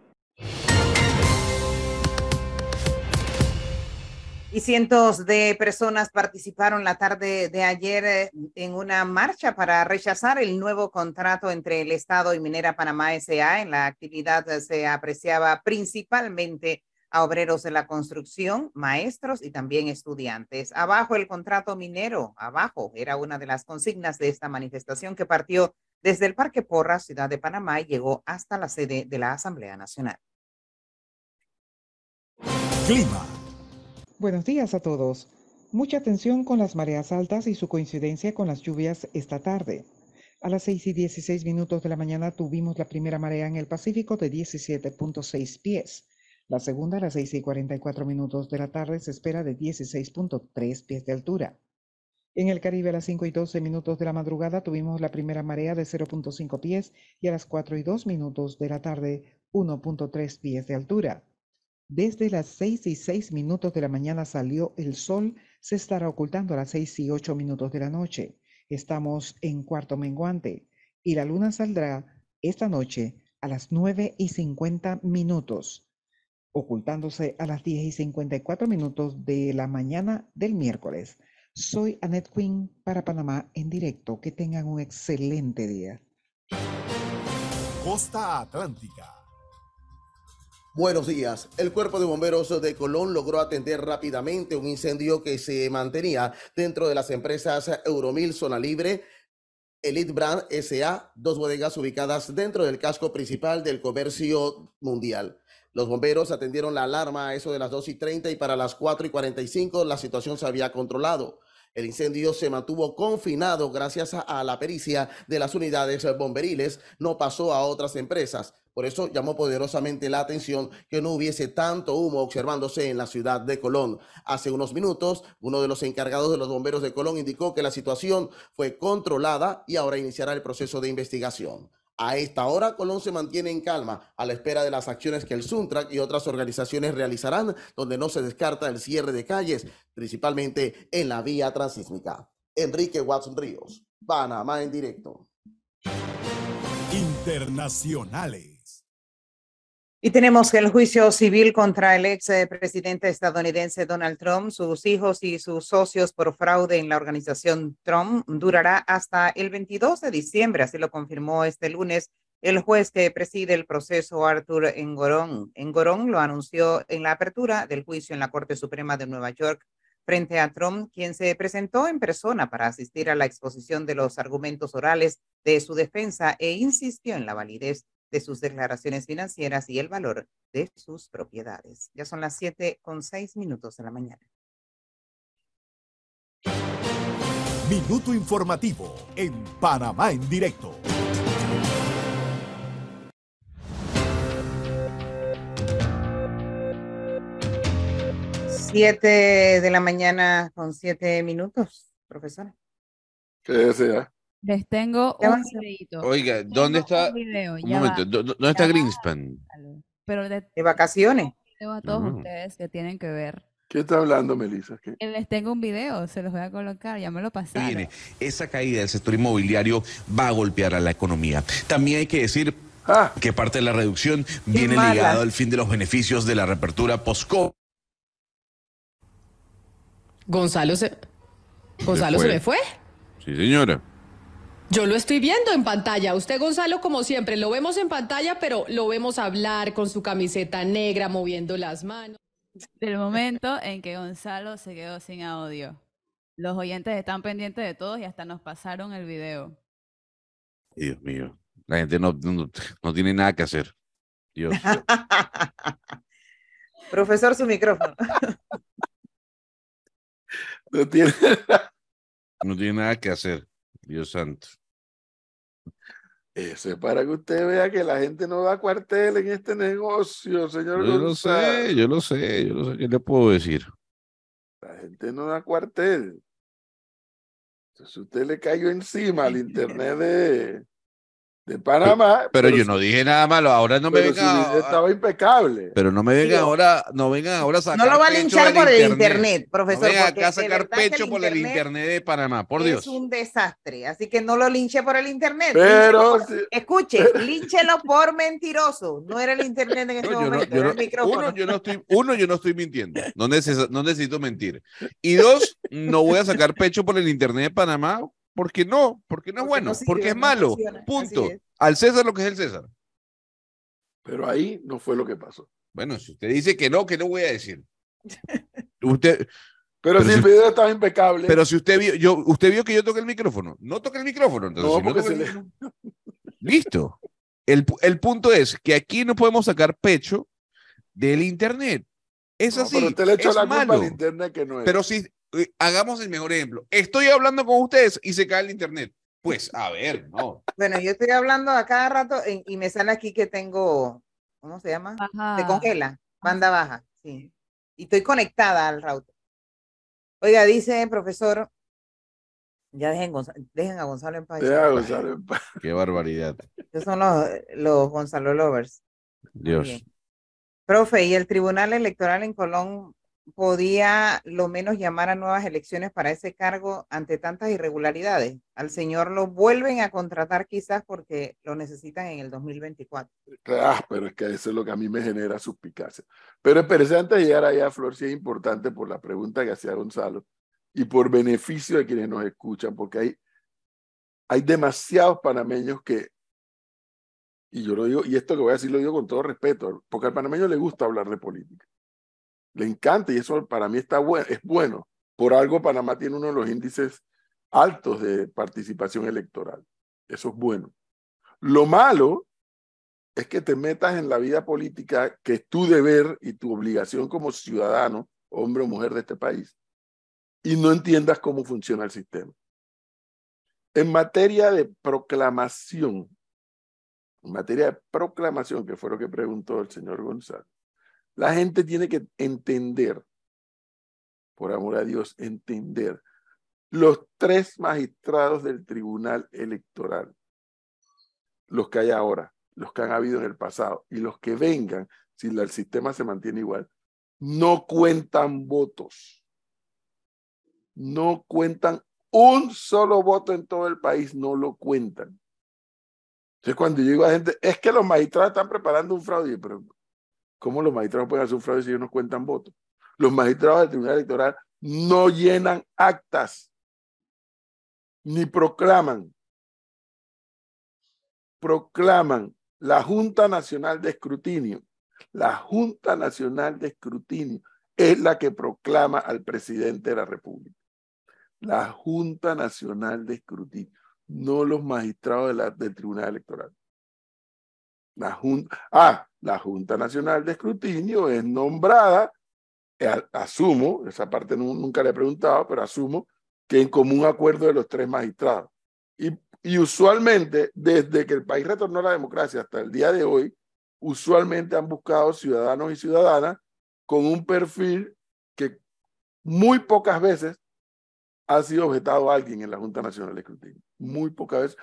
Y cientos de personas participaron la tarde de ayer eh, en una marcha para rechazar el nuevo contrato entre el Estado y Minera Panamá SA. En la actividad se apreciaba principalmente a obreros de la construcción, maestros y también estudiantes. Abajo el contrato minero, abajo era una de las consignas de esta manifestación que partió desde el Parque Porra, ciudad de Panamá, y llegó hasta la sede de la Asamblea Nacional. Clima. Buenos días a todos. Mucha atención con las mareas altas y su coincidencia con las lluvias esta tarde. A las 6 y 16 minutos de la mañana tuvimos la primera marea en el Pacífico de 17.6 pies. La segunda a las 6 y 44 minutos de la tarde se espera de 16.3 pies de altura. En el Caribe a las 5 y 12 minutos de la madrugada tuvimos la primera marea de 0.5 pies y a las 4 y 2 minutos de la tarde 1.3 pies de altura. Desde las 6 y 6 minutos de la mañana salió el sol, se estará ocultando a las 6 y 8 minutos de la noche. Estamos en cuarto menguante y la luna saldrá esta noche a las 9 y 50 minutos, ocultándose a las 10 y 54 minutos de la mañana del miércoles. Soy Annette Quinn para Panamá en directo. Que tengan un excelente día. Costa Atlántica. Buenos días. El Cuerpo de Bomberos de Colón logró atender rápidamente un incendio que se mantenía dentro de las empresas Euromil Zona Libre, Elite Brand SA, dos bodegas ubicadas dentro del casco principal del comercio mundial. Los bomberos atendieron la alarma a eso de las 2 y 30 y para las 4 y 45 la situación se había controlado. El incendio se mantuvo confinado gracias a, la pericia de las unidades bomberiles, no pasó a otras empresas. Por eso llamó poderosamente la atención que no hubiese tanto humo observándose en la ciudad de Colón. Hace unos minutos, uno de los encargados de los bomberos de Colón indicó que la situación fue controlada y ahora iniciará el proceso de investigación. A esta hora, Colón se mantiene en calma a la espera de las acciones que el Suntrack y otras organizaciones realizarán, donde no se descarta el cierre de calles, principalmente en la vía transísmica. Enrique Watson Ríos, Panamá en directo. Internacionales. Y tenemos el juicio civil contra el ex eh, presidente estadounidense Donald Trump, sus hijos y sus socios por fraude en la organización Trump durará hasta el 22 de diciembre, así lo confirmó este lunes el juez que preside el proceso Arthur Engorón. Engorón lo anunció en la apertura del juicio en la Corte Suprema de Nueva York frente a Trump, quien se presentó en persona para asistir a la exposición de los argumentos orales de su defensa e insistió en la validez de sus declaraciones financieras y el valor de sus propiedades. Ya son las 7 con 6 minutos de la mañana. Minuto informativo en Panamá en directo. Siete de la mañana con siete minutos, profesora. ¿Qué desea? Les tengo un videito. Oiga, ¿dónde está? Un video, Un ya momento, va, ¿dó- dó- ¿dónde está va. Greenspan? Pero les De vacaciones. a todos Ah. ustedes que tienen que ver. ¿Qué está hablando, Melissa? ¿Qué? Eh, Les tengo un video, se los voy a colocar, ya me lo pasaron. viene, esa caída del sector inmobiliario va a golpear a la economía. También hay que decir Ah, que parte de la reducción viene mala. ligado al fin de los beneficios de la reapertura post-COVID. Gonzalo se... Gonzalo se fue. me fue. Sí, señora. Yo lo estoy viendo en pantalla. Usted, Gonzalo, como siempre, lo vemos en pantalla, pero lo vemos hablar con su camiseta negra, moviendo las manos. Del momento en que Gonzalo se quedó sin audio. Los oyentes están pendientes de todos y hasta nos pasaron el video. Dios mío. La gente no, no, no tiene nada que hacer. Dios. [laughs] Profesor, su micrófono. [laughs] No tiene, [laughs] No tiene nada que hacer. Dios santo. Eso es para que usted vea que la gente no da cuartel en este negocio, señor Yo lo González. sé, yo lo sé, yo lo sé. ¿Qué le puedo decir? La gente no da cuartel. Entonces usted le cayó encima al internet de, de Panamá. Pero yo su- no dije nada malo. Ahora no me vengan. estaba impecable. Pero no me vengan ahora, no vengan ahora a sacar No lo va a linchar por el internet, No profesor. porque acá a sacar pecho por el internet de Panamá, por es Dios. un desastre, así que no lo linche por el internet. Pero por- si- escuche, línchelo por mentiroso. No era el internet en ese No, yo no- momento, yo era no- el micrófono. uno, yo no estoy, uno, yo no estoy mintiendo. No, neces- no necesito mentir. Y dos, no voy a sacar pecho por el internet de Panamá. Porque no? Porque no es Porque bueno, no sirve, porque es no malo. Punto. es. Al César lo que es el César. Pero ahí no fue lo que pasó. Bueno, si usted dice que no, que no voy a decir. [laughs] Usted, Pero, Pero si el video estaba impecable. pero si usted vio, yo, usted vio que yo toqué el micrófono. No toqué el micrófono. Entonces, No, si no porque toqué se el micrófono- Listo. El, pu- el punto es que aquí no podemos sacar pecho del internet. Es No, así. pero usted le echó la culpa malo. al internet que no es. Pero si hagamos el mejor ejemplo. Estoy hablando con ustedes y se cae el internet. Pues, a ver, no. Bueno, yo estoy hablando a cada rato y me sale aquí que tengo, ¿cómo se llama? Se Ajá. congela, banda baja, sí. Y estoy conectada al router. Oiga, dice profesor, ya dejen, dejen a Gonzalo en paz. Deja, Gonzalo, en paz. Qué barbaridad. Esos son los, los Gonzalo Lovers. Dios. Profe, ¿y el Tribunal Electoral en Colón podía lo menos llamar a nuevas elecciones para ese cargo ante tantas irregularidades? Al señor lo vuelven a contratar quizás porque lo necesitan en el 2024. Ah, pero es que eso es lo que a mí me genera suspicacia. Pero espérese, antes de llegar allá, Flor, sí es importante por la pregunta que hacía Gonzalo y por beneficio de quienes nos escuchan, porque hay, hay demasiados panameños que, y yo lo digo, y esto que voy a decir lo digo con todo respeto, porque al panameño le gusta hablar de política. Le encanta y eso para mí está bueno, es bueno. Por algo Panamá tiene uno de los índices altos de participación electoral. Eso es bueno. Lo malo es que te metas en la vida política que es tu deber y tu obligación como ciudadano, hombre o mujer de este país, y no entiendas cómo funciona el sistema. En materia de proclamación, en materia de proclamación, que fue lo que preguntó el señor González, la gente tiene que entender, por amor a Dios, entender los tres magistrados del Tribunal Electoral, los que hay ahora, los que han habido en el pasado y los que vengan, si el sistema se mantiene igual, no cuentan votos. No cuentan un solo voto en todo el país, no lo cuentan. Entonces cuando yo digo a gente, es que los magistrados están preparando un fraude, pero ¿cómo los magistrados pueden hacer un fraude si ellos no cuentan votos? Los magistrados del Tribunal Electoral no llenan actas, ni proclaman. Proclaman la Junta Nacional de Escrutinio. La Junta Nacional de Escrutinio es la que proclama al presidente de la República. La Junta Nacional de Escrutinio, no los magistrados del Tribunal Electoral. La Junta, ah, la Junta Nacional de Escrutinio es nombrada, eh, asumo, esa parte nu- nunca le he preguntado, pero asumo que en común acuerdo de los tres magistrados. Y, y usualmente, desde que el país retornó a la democracia hasta el día de hoy, usualmente han buscado ciudadanos y ciudadanas con un perfil que muy pocas veces ha sido objetado a alguien en la Junta Nacional de Escrutinio. Muy pocas veces.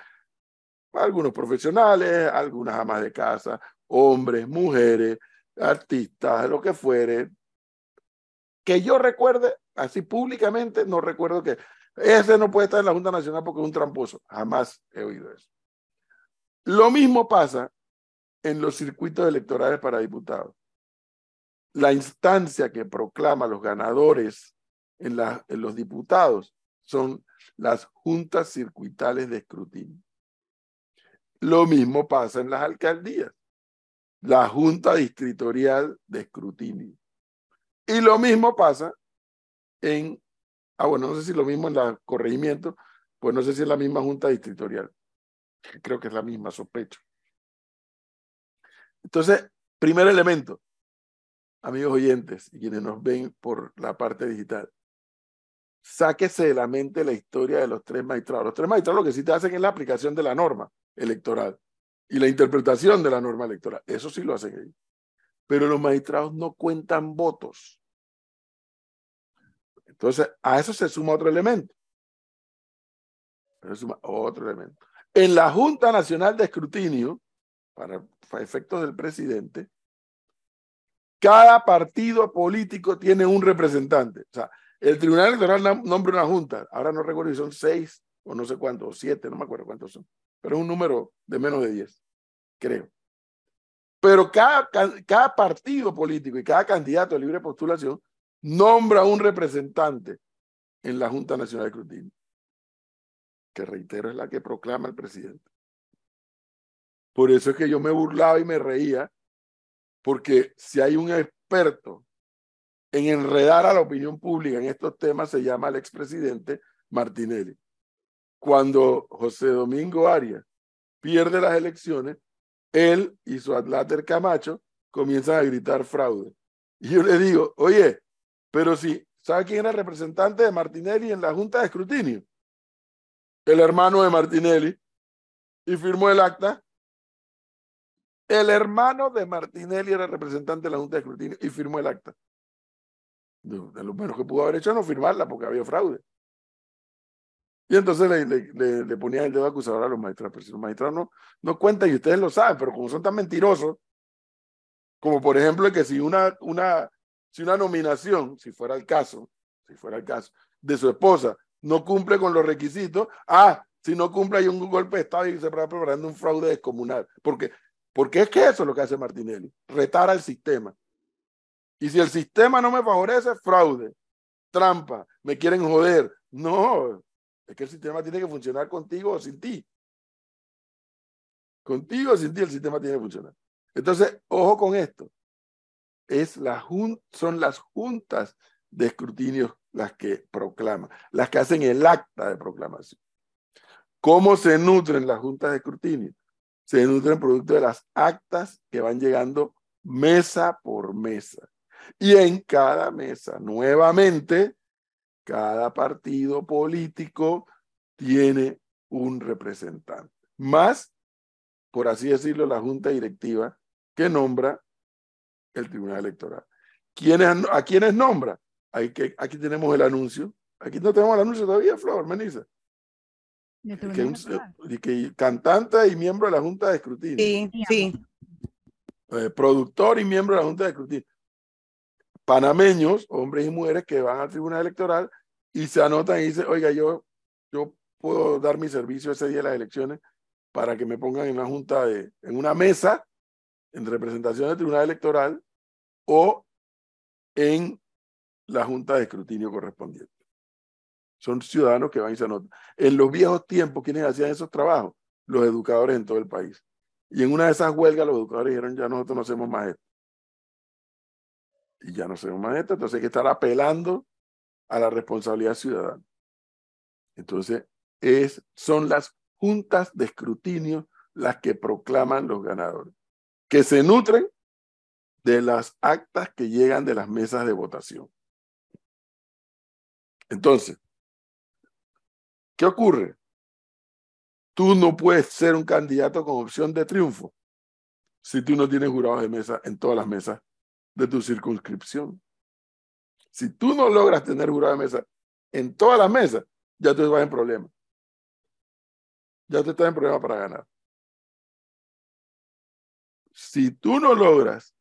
Algunos profesionales, algunas amas de casa, hombres, mujeres, artistas, lo que fuere. Que yo recuerde, así públicamente, no recuerdo que ese no puede estar en la Junta Nacional porque es un tramposo. Jamás he oído eso. Lo mismo pasa en los circuitos electorales para diputados. La instancia que proclama los ganadores en, en los diputados son las juntas circuitales de escrutinio. Lo mismo pasa en las alcaldías, la junta distritorial de escrutinio. Y lo mismo pasa en, ah bueno, no sé si lo mismo en los corregimientos, pues no sé si es la misma junta distritorial. Creo que es la misma, sospecho. Entonces, primer elemento, amigos oyentes y quienes nos ven por la parte digital, sáquese de la mente la historia de los tres magistrados. Los tres magistrados lo que sí te hacen es la aplicación de la norma electoral y la interpretación de la norma electoral. Eso sí lo hacen ellos. Pero los magistrados no cuentan votos. Entonces, a eso se suma otro elemento. Se suma otro elemento. En la Junta Nacional de Escrutinio, para, efectos del presidente, cada partido político tiene un representante. O sea, el Tribunal Electoral nombra una junta. Ahora no recuerdo si son seis o no sé cuántos, o siete, no me acuerdo cuántos son. Pero es un número de menos de diez, creo. Pero cada, cada partido político y cada candidato de libre postulación nombra un representante en la Junta Nacional de Escrutinio, que reitero es la que proclama el presidente. Por eso es que yo me burlaba y me reía, porque si hay un experto en enredar a la opinión pública en estos temas, se llama el expresidente Martinelli. Cuando José Domingo Arias pierde las elecciones, él y su adláter Camacho comienzan a gritar fraude. Y yo le digo, oye, pero si, ¿sabe quién era el representante de Martinelli en la Junta de Escrutinio? El hermano de Martinelli. Y firmó el acta. El hermano de Martinelli era el representante de la Junta de Escrutinio y firmó el acta. De lo menos que pudo haber hecho no firmarla porque había fraude. Y entonces le, le, ponían el dedo acusador a los magistrados. Pero si los magistrados no, no cuentan y ustedes lo saben, pero como son tan mentirosos, como por ejemplo que si una, una, si una nominación, si fuera el caso, si fuera el caso, de su esposa no cumple con los requisitos, ah, si no cumple hay un golpe de Estado y se está preparando un fraude descomunal. Porque, porque es que eso es lo que hace Martinelli, retar al sistema. Y si el sistema no me favorece, fraude, trampa, me quieren joder. No, es que el sistema tiene que funcionar contigo o sin ti. Contigo o sin ti el sistema tiene que funcionar. Entonces, ojo con esto es la son las juntas de escrutinio las que proclaman, las que hacen el acta de proclamación. ¿Cómo se nutren las juntas de escrutinio? Se nutren producto de las actas que van llegando mesa por mesa. Y en cada mesa, nuevamente, cada partido político tiene un representante. Más, por así decirlo, la junta directiva que nombra el Tribunal Electoral. ¿Quiénes, ¿A quiénes nombra? Hay que, aquí tenemos el anuncio. Aquí no tenemos el anuncio todavía, Flor, Menisa. Que, que, cantante y miembro de la Junta de Escrutinio. Sí, sí. Eh, productor y miembro de la Junta de Escrutinio. Panameños, hombres y mujeres que van al Tribunal Electoral y se anotan y dicen, oiga, yo, yo puedo dar mi servicio ese día de las elecciones para que me pongan en una junta de, en una mesa en representación del Tribunal Electoral o en la Junta de Escrutinio correspondiente. Son ciudadanos que van y se anotan. En los viejos tiempos, ¿quiénes hacían esos trabajos? Los educadores en todo el país. Y en una de esas huelgas, los educadores dijeron, ya nosotros no hacemos más esto. Y ya no hacemos más esto, entonces hay que estar apelando a la responsabilidad ciudadana. Entonces, es, son las juntas de escrutinio las que proclaman los ganadores que se nutren de las actas que llegan de las mesas de votación. Entonces, ¿qué ocurre? Tú no puedes ser un candidato con opción de triunfo si tú no tienes jurados de mesa en todas las mesas de tu circunscripción. Si tú no logras tener jurado de mesa en todas las mesas, ya tú vas en problema. Ya tú estás en problema para ganar si tú no logras,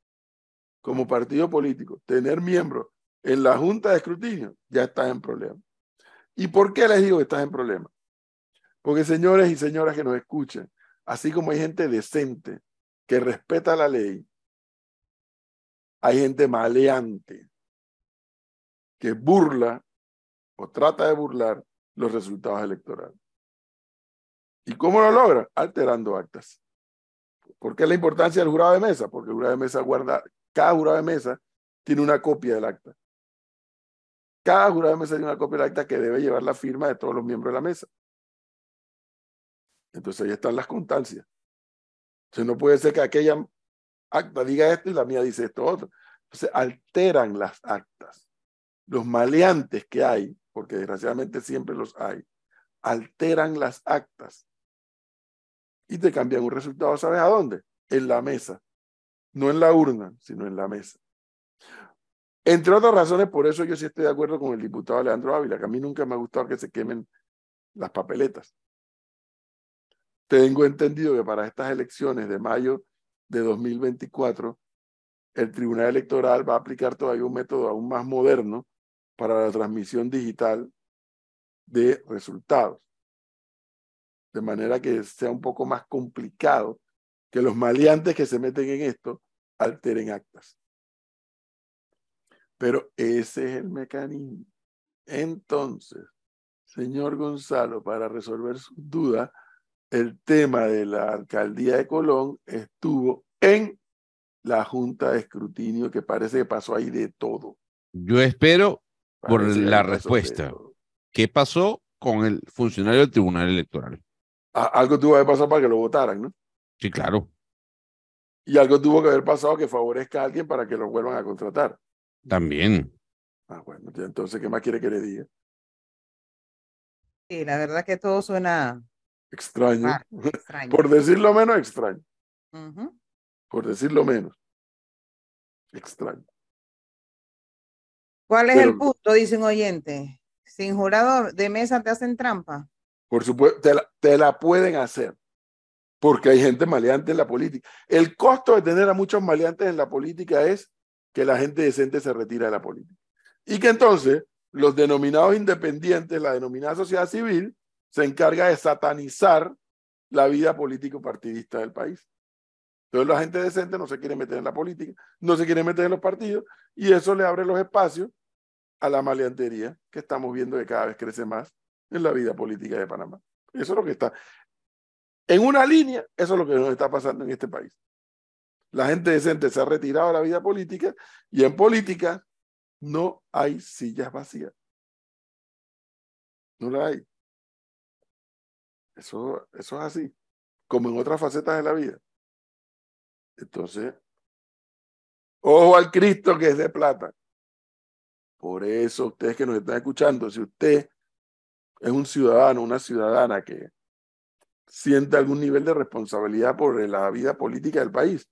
como partido político, tener miembros en la Junta de Escrutinio, ya estás en problema. ¿Y por qué les digo que estás en problema? Porque señores y señoras que nos escuchan, así como hay gente decente que respeta la ley, hay gente maleante que burla o trata de burlar los resultados electorales. ¿Y cómo lo logra? Alterando actas. ¿Por qué la importancia del jurado de mesa? Porque el jurado de mesa guarda, cada jurado de mesa tiene una copia del acta. Cada jurado de mesa tiene una copia del acta que debe llevar la firma de todos los miembros de la mesa. Entonces ahí están las constancias. Entonces no puede ser que aquella acta diga esto y la mía dice esto otro. Entonces alteran las actas. Los maleantes que hay, porque desgraciadamente siempre los hay, alteran las actas y te cambian un resultado, ¿sabes a dónde? En la mesa. No en la urna, sino en la mesa. Entre otras razones, por eso yo sí estoy de acuerdo con el diputado Alejandro Ávila, que a mí nunca me ha gustado que se quemen las papeletas. Tengo entendido que para estas elecciones de mayo de 2024, el Tribunal Electoral va a aplicar todavía un método aún más moderno para la transmisión digital de resultados. De manera que sea un poco más complicado que los maleantes que se meten en esto alteren actas. Pero ese es el mecanismo. Entonces, señor Gonzalo, para resolver su duda, el tema de la alcaldía de Colón estuvo en la Junta de Escrutinio, que parece que pasó ahí de todo. Yo espero por Parece la respuesta. ¿Qué pasó con el funcionario del Tribunal Electoral? A- Algo tuvo que haber pasado para que lo votaran, ¿no? Sí, claro, Y algo tuvo que haber pasado que favorezca a alguien para que lo vuelvan a contratar. también. Ah, bueno, entonces, ¿qué más quiere que le diga? Sí, la verdad que todo suena Extraño. raro, [laughs] extraño. Por decirlo menos, extraño. Ujú. Por decirlo menos. Extraño. ¿Cuál es el punto? Dice un oyente. Sin jurado de mesa te hacen trampa. Por supuesto, te la, te la pueden hacer. Porque hay gente maleante en la política. El costo de tener a muchos maleantes en la política es que la gente decente se retira de la política. Y que entonces los denominados independientes, la denominada sociedad civil, se encarga de satanizar la vida político-partidista del país. Entonces la gente decente no se quiere meter en la política, no se quiere meter en los partidos, y eso le abre los espacios a la maleantería que estamos viendo que cada vez crece más en la vida política de Panamá. Eso es lo que está. En una línea, eso es lo que nos está pasando en este país. La gente decente se ha retirado de la vida política y en política no hay sillas vacías. No la hay. Eso, eso es así, como en otras facetas de la vida. Entonces, ojo al Cristo que es de plata. Por eso, ustedes que nos están escuchando, si usted es un ciudadano, una ciudadana que siente algún nivel de responsabilidad por la vida política del país,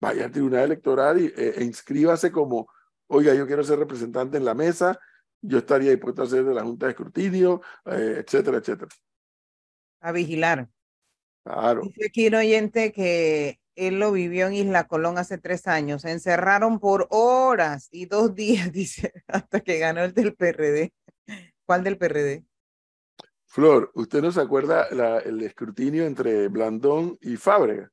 vaya al tribunal electoral y, e, e inscríbase como, oiga, yo quiero ser representante en la mesa, yo estaría dispuesto a ser de la Junta de Escrutinio, eh, etcétera, etcétera. A vigilar. Claro. Dice aquí un oyente que él lo vivió en Isla Colón hace tres años. Se encerraron por horas y dos [laughs] días, dice, hasta que ganó el del PRD. ¿Cuál del PRD? Flor, ¿usted no se acuerda la- el escrutinio entre Blandón y Fábrega?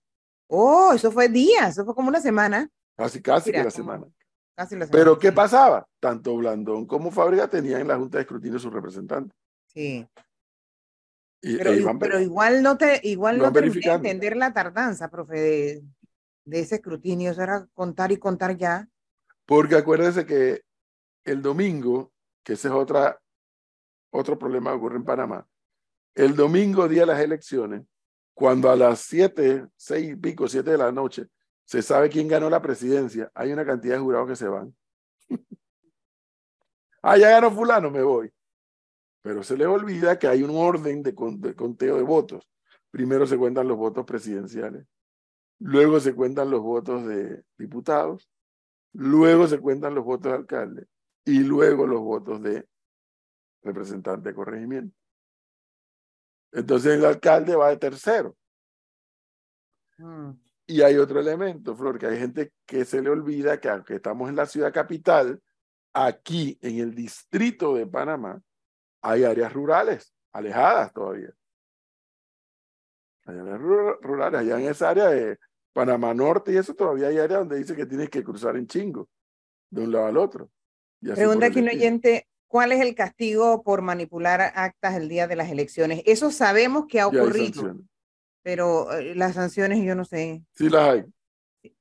Oh, eso fue días, eso fue como una semana. Casi, casi Mira, que la como- semana. Casi la Pero ¿qué pasaba? Tanto Blandón como Fábrega tenían en la Junta de Escrutinio sus representantes. Sí. Y, Pero, e pero igual no te, igual no verificando. entender la tardanza, profe, de, de ese escrutinio. Eso era contar y contar ya. Porque acuérdese que el domingo, que ese es otra, otro problema que ocurre en Panamá, el domingo, día de las elecciones, cuando a las siete, seis y pico, siete de la noche, se sabe quién ganó la presidencia, hay una cantidad de jurados que se van. [laughs] ah, ya ganó fulano, me voy. Pero se les olvida que hay un orden de conteo de votos. Primero se cuentan los votos presidenciales, luego se cuentan los votos de diputados, luego se cuentan los votos de alcalde y luego los votos de representante de corregimiento. Entonces el alcalde va de tercero. Mm. Y hay otro elemento, Flor, que hay gente que se le olvida que aunque estamos en la ciudad capital, aquí en el distrito de Panamá hay áreas rurales, alejadas todavía. Hay áreas ru- rurales, allá en esa área de Panamá Norte y eso todavía hay áreas donde dice que tienes que cruzar en chingo, de un lado al otro. Pregunta aquí un oyente, ¿cuál es el castigo por manipular actas el día de las elecciones? Eso sabemos que ha ocurrido, sanciones. pero eh, las sanciones yo no sé. Sí las hay.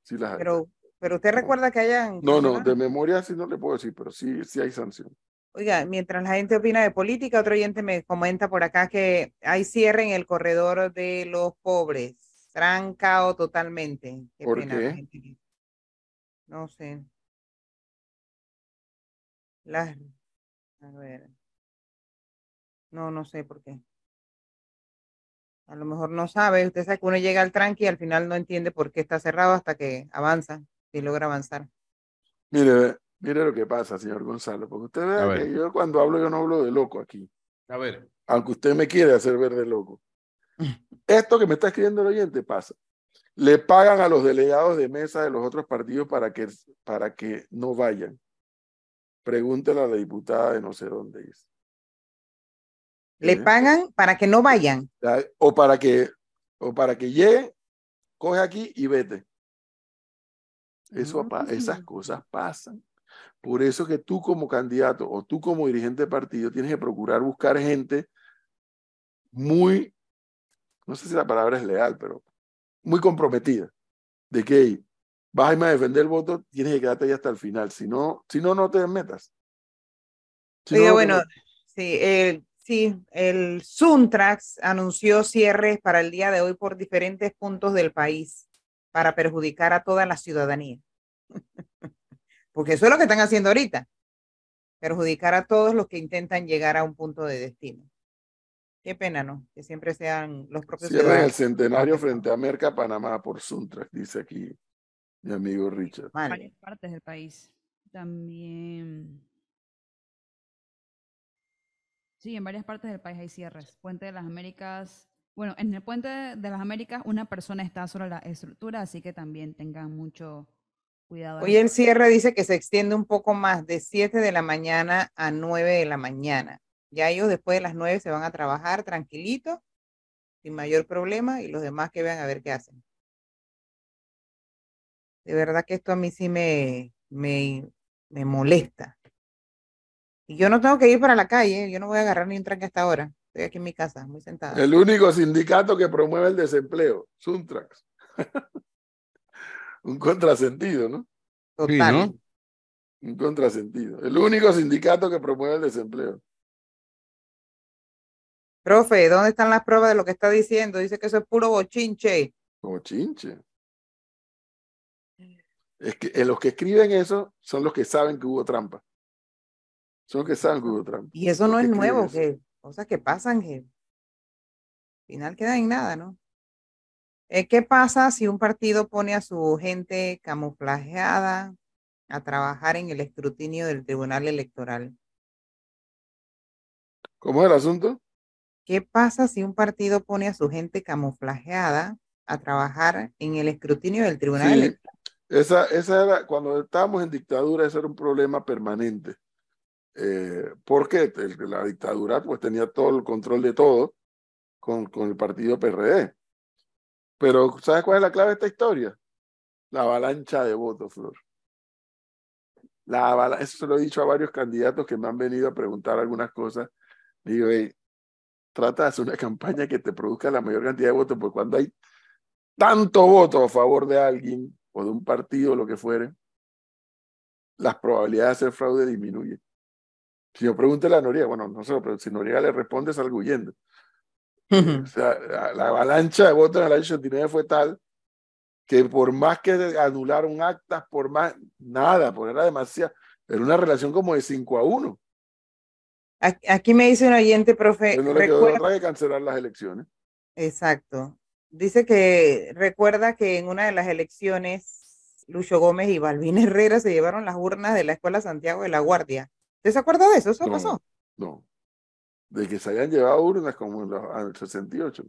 Sí las hay. Pero, pero usted recuerda que hayan No, no, de memoria sí no le puedo decir, pero sí, sí hay sanción. Oiga, mientras la gente opina de política, otro oyente me comenta por acá que hay cierre en el corredor de los pobres, trancado totalmente. Qué ¿Por pena, qué? la gente No sé. Las, a ver. No, no sé por qué. A lo mejor no sabe. Usted sabe que uno llega al tranqui y al final no entiende por qué está cerrado hasta que avanza y logra avanzar. Mire, mire lo que pasa, señor Gonzalo, porque usted A vea ver. que yo cuando hablo, yo no hablo de loco aquí, A ver. aunque usted me quiere hacer ver de loco. [laughs] Esto que me está escribiendo el oyente pasa. Le pagan a los delegados de mesa de los otros partidos para que, para que no vayan. Pregúntele a la diputada de no sé dónde es. Le ¿Eh? pagan para que no vayan. Ya, O para que, o para que llegue, coge aquí y vete. Eso, pa- esas cosas pasan. Por eso que tú como candidato o tú como dirigente de partido tienes que procurar buscar gente muy, no sé si la palabra es leal, pero muy comprometida. De que hey, vas a irme a defender el voto, tienes que quedarte ahí hasta el final. Si no, si no, no te metas. Si no, Oiga, no te bueno, sí, el, sí, el Suntrax anunció cierres para el día de hoy por diferentes puntos del país para perjudicar a toda la ciudadanía. Porque eso es lo que están haciendo ahorita, perjudicar a todos los que intentan llegar a un punto de destino. Qué pena, ¿no? Que siempre sean los propios Cierran el centenario frente a Merca, Panamá, por Suntrack, dice aquí mi amigo Richard. Mal. varias partes del país. También. Sí, en varias partes del país hay cierres. Puente de las Américas. Bueno, en el Puente de las Américas una persona está sobre la estructura, así que también tengan mucho cuidado. Hoy el cierre dice que se extiende un poco más, de 7 de la mañana a 9 de la mañana. Ya ellos después de las 9 se van a trabajar tranquilitos, sin mayor problema, y los demás que vean a ver qué hacen. De verdad que esto a mí sí me, me, me molesta. Y yo no tengo que ir para la calle, yo no voy a agarrar ni un tranque hasta ahora. Estoy aquí en mi casa, muy sentada. El único sindicato que promueve el desempleo, Suntrax. [laughs] Un contrasentido, ¿no? Sí, Total. ¿no? Un contrasentido. El único sindicato que promueve el desempleo. Profe, ¿dónde están las pruebas de lo que está diciendo? Dice que eso es puro bochinche. Como chinche. Es que eh, los que escriben eso son los que saben que hubo trampa. Son los que saben que hubo trampa. Y eso Los no que es nuevo, eso. que cosas que pasan que al final quedan en nada, ¿no? Eh, ¿Qué pasa si un partido pone a su gente camuflajeada a trabajar en el escrutinio del Tribunal Electoral? ¿Cómo es el asunto? ¿Qué pasa si un partido pone a su gente camuflajeada a trabajar en el escrutinio del Tribunal Sí, Electoral? esa, esa era, cuando estábamos en dictadura, ese era un problema permanente. Eh, porque el- la dictadura pues tenía todo el control de todo con, con el partido PRD. Pero ¿sabes cuál es la clave de esta historia? La avalancha de votos, Flor. La avala- eso se lo he dicho a varios candidatos que me han venido a preguntar algunas cosas. Digo, "Ey, trata de hacer una [laughs] campaña que te produzca la mayor cantidad de votos, porque cuando hay tanto voto a favor de alguien o de un partido, lo que fuere, las probabilidades de hacer fraude disminuyen. Si yo pregunto a Noriega, bueno, no sé, pero si Noriega le responde, salgo huyendo. O sea, la, la avalancha de votos en el año 89 fue tal que por más que anularon actas, por más, nada, porque era demasiado, era una relación como de 5 a 1. Aquí, me dice un oyente, profe, Pero no le quedó otra que cancelar las elecciones. Exacto. Dice que recuerda que en una de las elecciones, Lucho Gómez y Balvin Herrera se llevaron las urnas de la Escuela Santiago de la Guardia. ¿Usted se acuerda de eso? ¿Eso No, pasó? No. De que se hayan llevado urnas como en los años 68.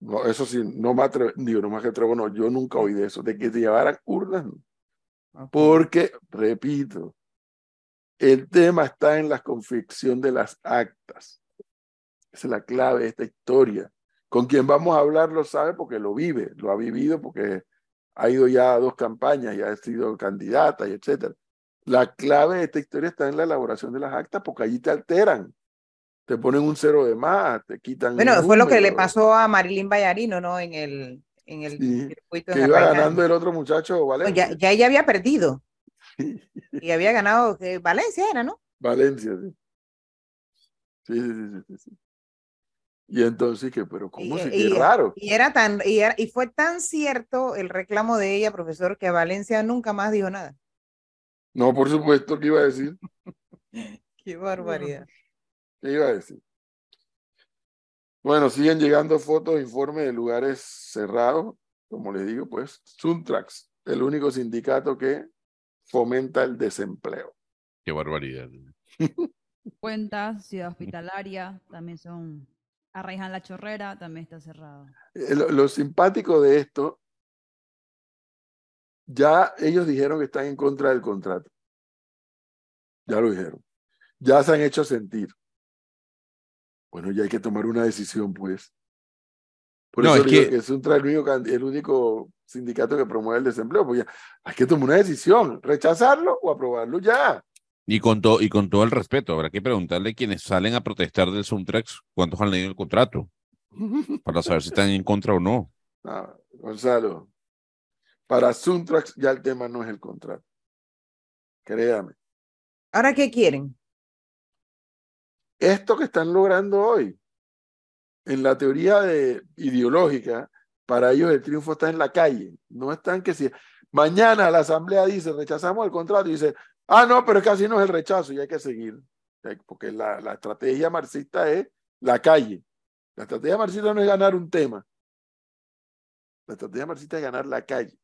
No, eso sí, no me atrevo, digo, no me atrevo, no, yo nunca oí de eso, de que se llevaran urnas, no. Porque, repito, el tema está en la confección de las actas. Esa es la clave de esta historia. Con quien vamos a hablar lo sabe porque lo vive, lo ha vivido porque ha ido ya a dos campañas y ha sido candidata y etcétera. La clave de esta historia está en la elaboración de las actas porque allí te alteran. Te ponen un cero de más, te quitan. Bueno, fue lo que le pasó a Marilyn Vallarino, ¿no? En el, en el Sí, circuito Que en iba ganando el otro muchacho, No, Valencia. ya, ya ella había perdido y había ganado, que Valencia era, ¿no? Valencia, sí. Sí, sí, sí, sí, sí. Y entonces, que, pero ¿cómo Y, se y- qué raro? y era tan, y, era- y fue tan cierto el reclamo de ella, profesor, que Valencia nunca más dijo nada. No, por supuesto que iba a decir. [laughs] Qué barbaridad. ¿Qué iba a decir? Bueno, siguen llegando fotos informes de lugares cerrados. Como les digo, pues, Suntrax, el único sindicato que fomenta el desempleo. Qué barbaridad. [laughs] Cuentas, Ciudad Hospitalaria, también son. Arraijan la Chorrera, también está cerrado. Eh, Lo, lo simpático de esto, ya ellos dijeron que están en contra del contrato. Ya lo dijeron. Ya se han hecho sentir. Bueno, ya hay que tomar una decisión, pues. Por No, eso es digo que- que es un el único, can- el único sindicato que promueve el desempleo. Pues ya hay que tomar una decisión, rechazarlo o aprobarlo ya. Y con, to- y con todo el respeto, habrá que preguntarle a quienes salen a protestar del Suntrax cuántos han leído el contrato [laughs] para saber si están en contra o no. No, Gonzalo, para Suntrax ya el tema no es el contrato. Créame. ¿Ahora qué quieren? Esto que están logrando hoy, en la teoría de, ideológica, para ellos el triunfo está en la calle. No están que si mañana la asamblea dice rechazamos el contrato y dice, ah, no, pero es que así no es el rechazo y hay que seguir. Eh, Porque la, la estrategia marxista es la calle. La estrategia marxista no es ganar un tema. La estrategia marxista es ganar la calle.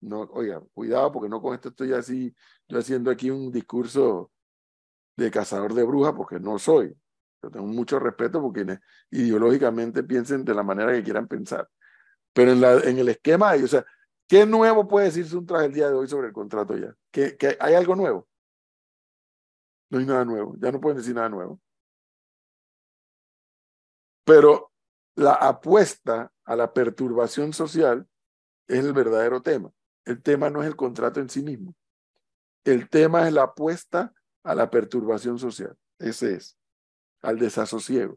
No, oiga, cuidado porque no con esto estoy así, yo haciendo aquí un discurso de cazador de brujas porque no soy. Yo tengo mucho respeto por quienes ideológicamente piensen de la manera que quieran pensar. Pero en, la, en el esquema, o sea, ¿qué nuevo puede decirse un traje el día de hoy sobre el contrato ya? ¿Que, que hay algo nuevo? No hay nada nuevo, ya no pueden decir nada nuevo. Pero la apuesta a la perturbación social es el verdadero tema. El tema no es el contrato en sí mismo. El tema es la apuesta a la perturbación social. Ese es, al desasosiego.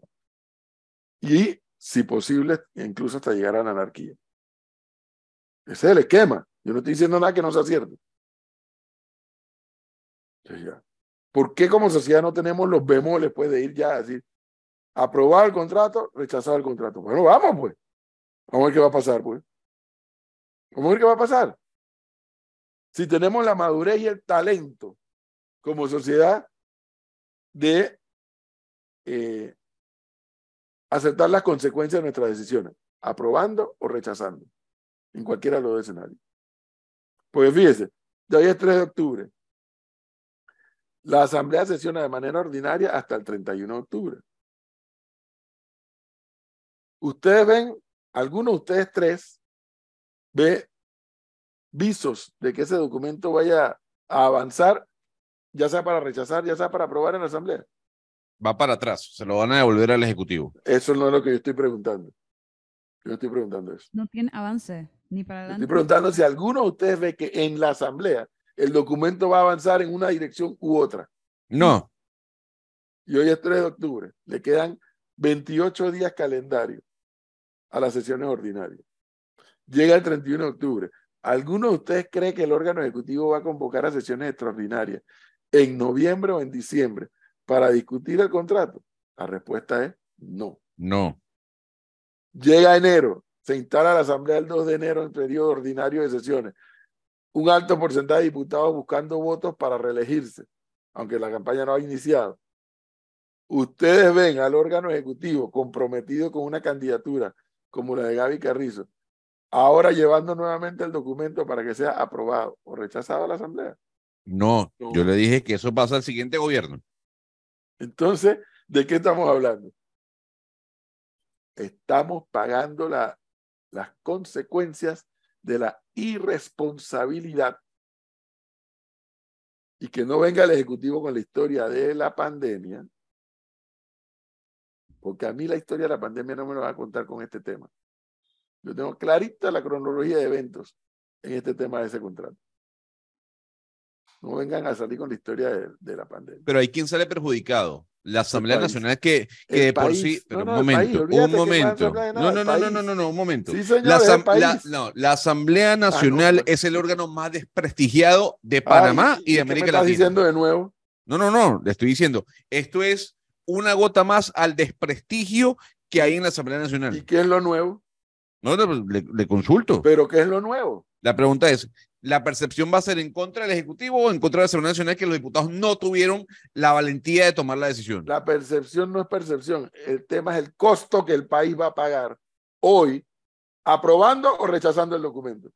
Y, si posible, incluso hasta llegar a la anarquía. Ese es el esquema. Yo no estoy diciendo nada que no sea cierto. ¿Por qué como sociedad no tenemos los bemoles pues, de ir ya a decir, aprobado el contrato, rechazado el contrato? Bueno, vamos pues. Vamos a ver qué va a pasar, pues. Vamos a ver qué va a pasar. Si tenemos la madurez y el talento como sociedad de eh, aceptar las consecuencias de nuestras decisiones, aprobando o rechazando, en cualquiera de los dos escenarios. Porque fíjese, de hoy es 3 de octubre. La asamblea sesiona de manera ordinaria hasta el 31 de octubre. Ustedes ven, algunos de ustedes tres, ve visos de que ese documento vaya a avanzar, ya sea para rechazar, ya sea para aprobar en la asamblea. Va para atrás, se lo van a devolver al Ejecutivo. Eso no es lo que yo estoy preguntando. Yo estoy preguntando eso. No tiene avance ni para Estoy adelante. preguntando si alguno de ustedes ve que en la asamblea el documento va a avanzar en una dirección u otra. No, Y hoy es 3 de octubre. Le quedan 28 días calendario a las sesiones ordinarias. Llega el 31 de octubre. ¿Alguno de ustedes cree que el órgano ejecutivo va a convocar a sesiones extraordinarias en noviembre o en diciembre para discutir el contrato? La respuesta es no. no. Llega enero, se instala la asamblea el 2 de enero en periodo ordinario de sesiones. Un alto porcentaje de diputados buscando votos para reelegirse, aunque la campaña no ha iniciado. Ustedes ven al órgano ejecutivo comprometido con una candidatura como la de Gaby Carrizo, ahora llevando nuevamente el documento para que sea aprobado o rechazado a la asamblea. No, No. yo le dije que eso pasa al siguiente gobierno. Entonces, ¿de qué estamos hablando? Estamos pagando la- las consecuencias de la irresponsabilidad. Y que no venga el Ejecutivo con la historia de la pandemia, porque a mí la historia de la pandemia no me lo va a contar con este tema. Yo tengo clarita la cronología de eventos en este tema de ese contrato. No vengan a salir con la historia de, de la pandemia. Pero hay quien sale perjudicado. La Asamblea país. Nacional que, que El de por país. sí, pero No, un no, país. momento, un que momento. No, no, no, no, no, país. no, no, un momento. Sí, señor, La, país. no, la Asamblea Nacional pues. es el órgano más desprestigiado de Panamá Ay, y de qué América me estás Latina. diciendo de nuevo? No, no, no, le estoy diciendo, esto es una gota más al desprestigio que hay en la Asamblea ¿Y Nacional. qué es lo nuevo? No, no, pues, le, le consulto. ¿Pero qué es lo nuevo? La pregunta es, ¿la percepción va a ser en contra del Ejecutivo o en contra de la Asamblea Nacional que los diputados no tuvieron la valentía de tomar la decisión? La percepción no es percepción. El tema es el costo que el país va a pagar hoy, aprobando o rechazando el documento.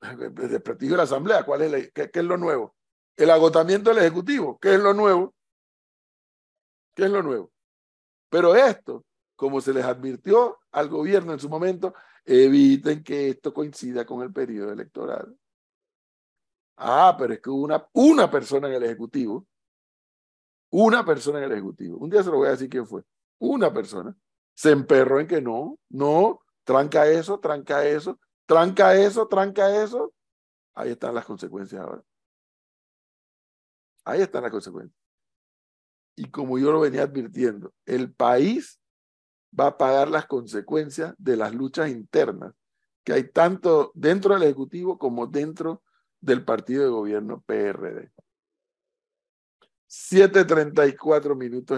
El desprestigio de la Asamblea, ¿cuál es la- qué es lo nuevo? El agotamiento del Ejecutivo, ¿qué es lo nuevo? ¿Qué es lo nuevo? Pero esto, como se les advirtió al gobierno en su momento, eviten que esto coincida con el periodo electoral. Ah, pero es que hubo una, una persona en el Ejecutivo, una persona en el Ejecutivo, un día se lo voy a decir quién fue, una persona, se emperró en que no, no, tranca eso, tranca eso, tranca eso, tranca eso. Ahí están las consecuencias ahora. Ahí están las consecuencias. Y como yo lo venía advirtiendo, el país va a pagar las consecuencias de las luchas internas que hay tanto dentro del Ejecutivo como dentro del partido de gobierno PRD. 7.34 minutos. en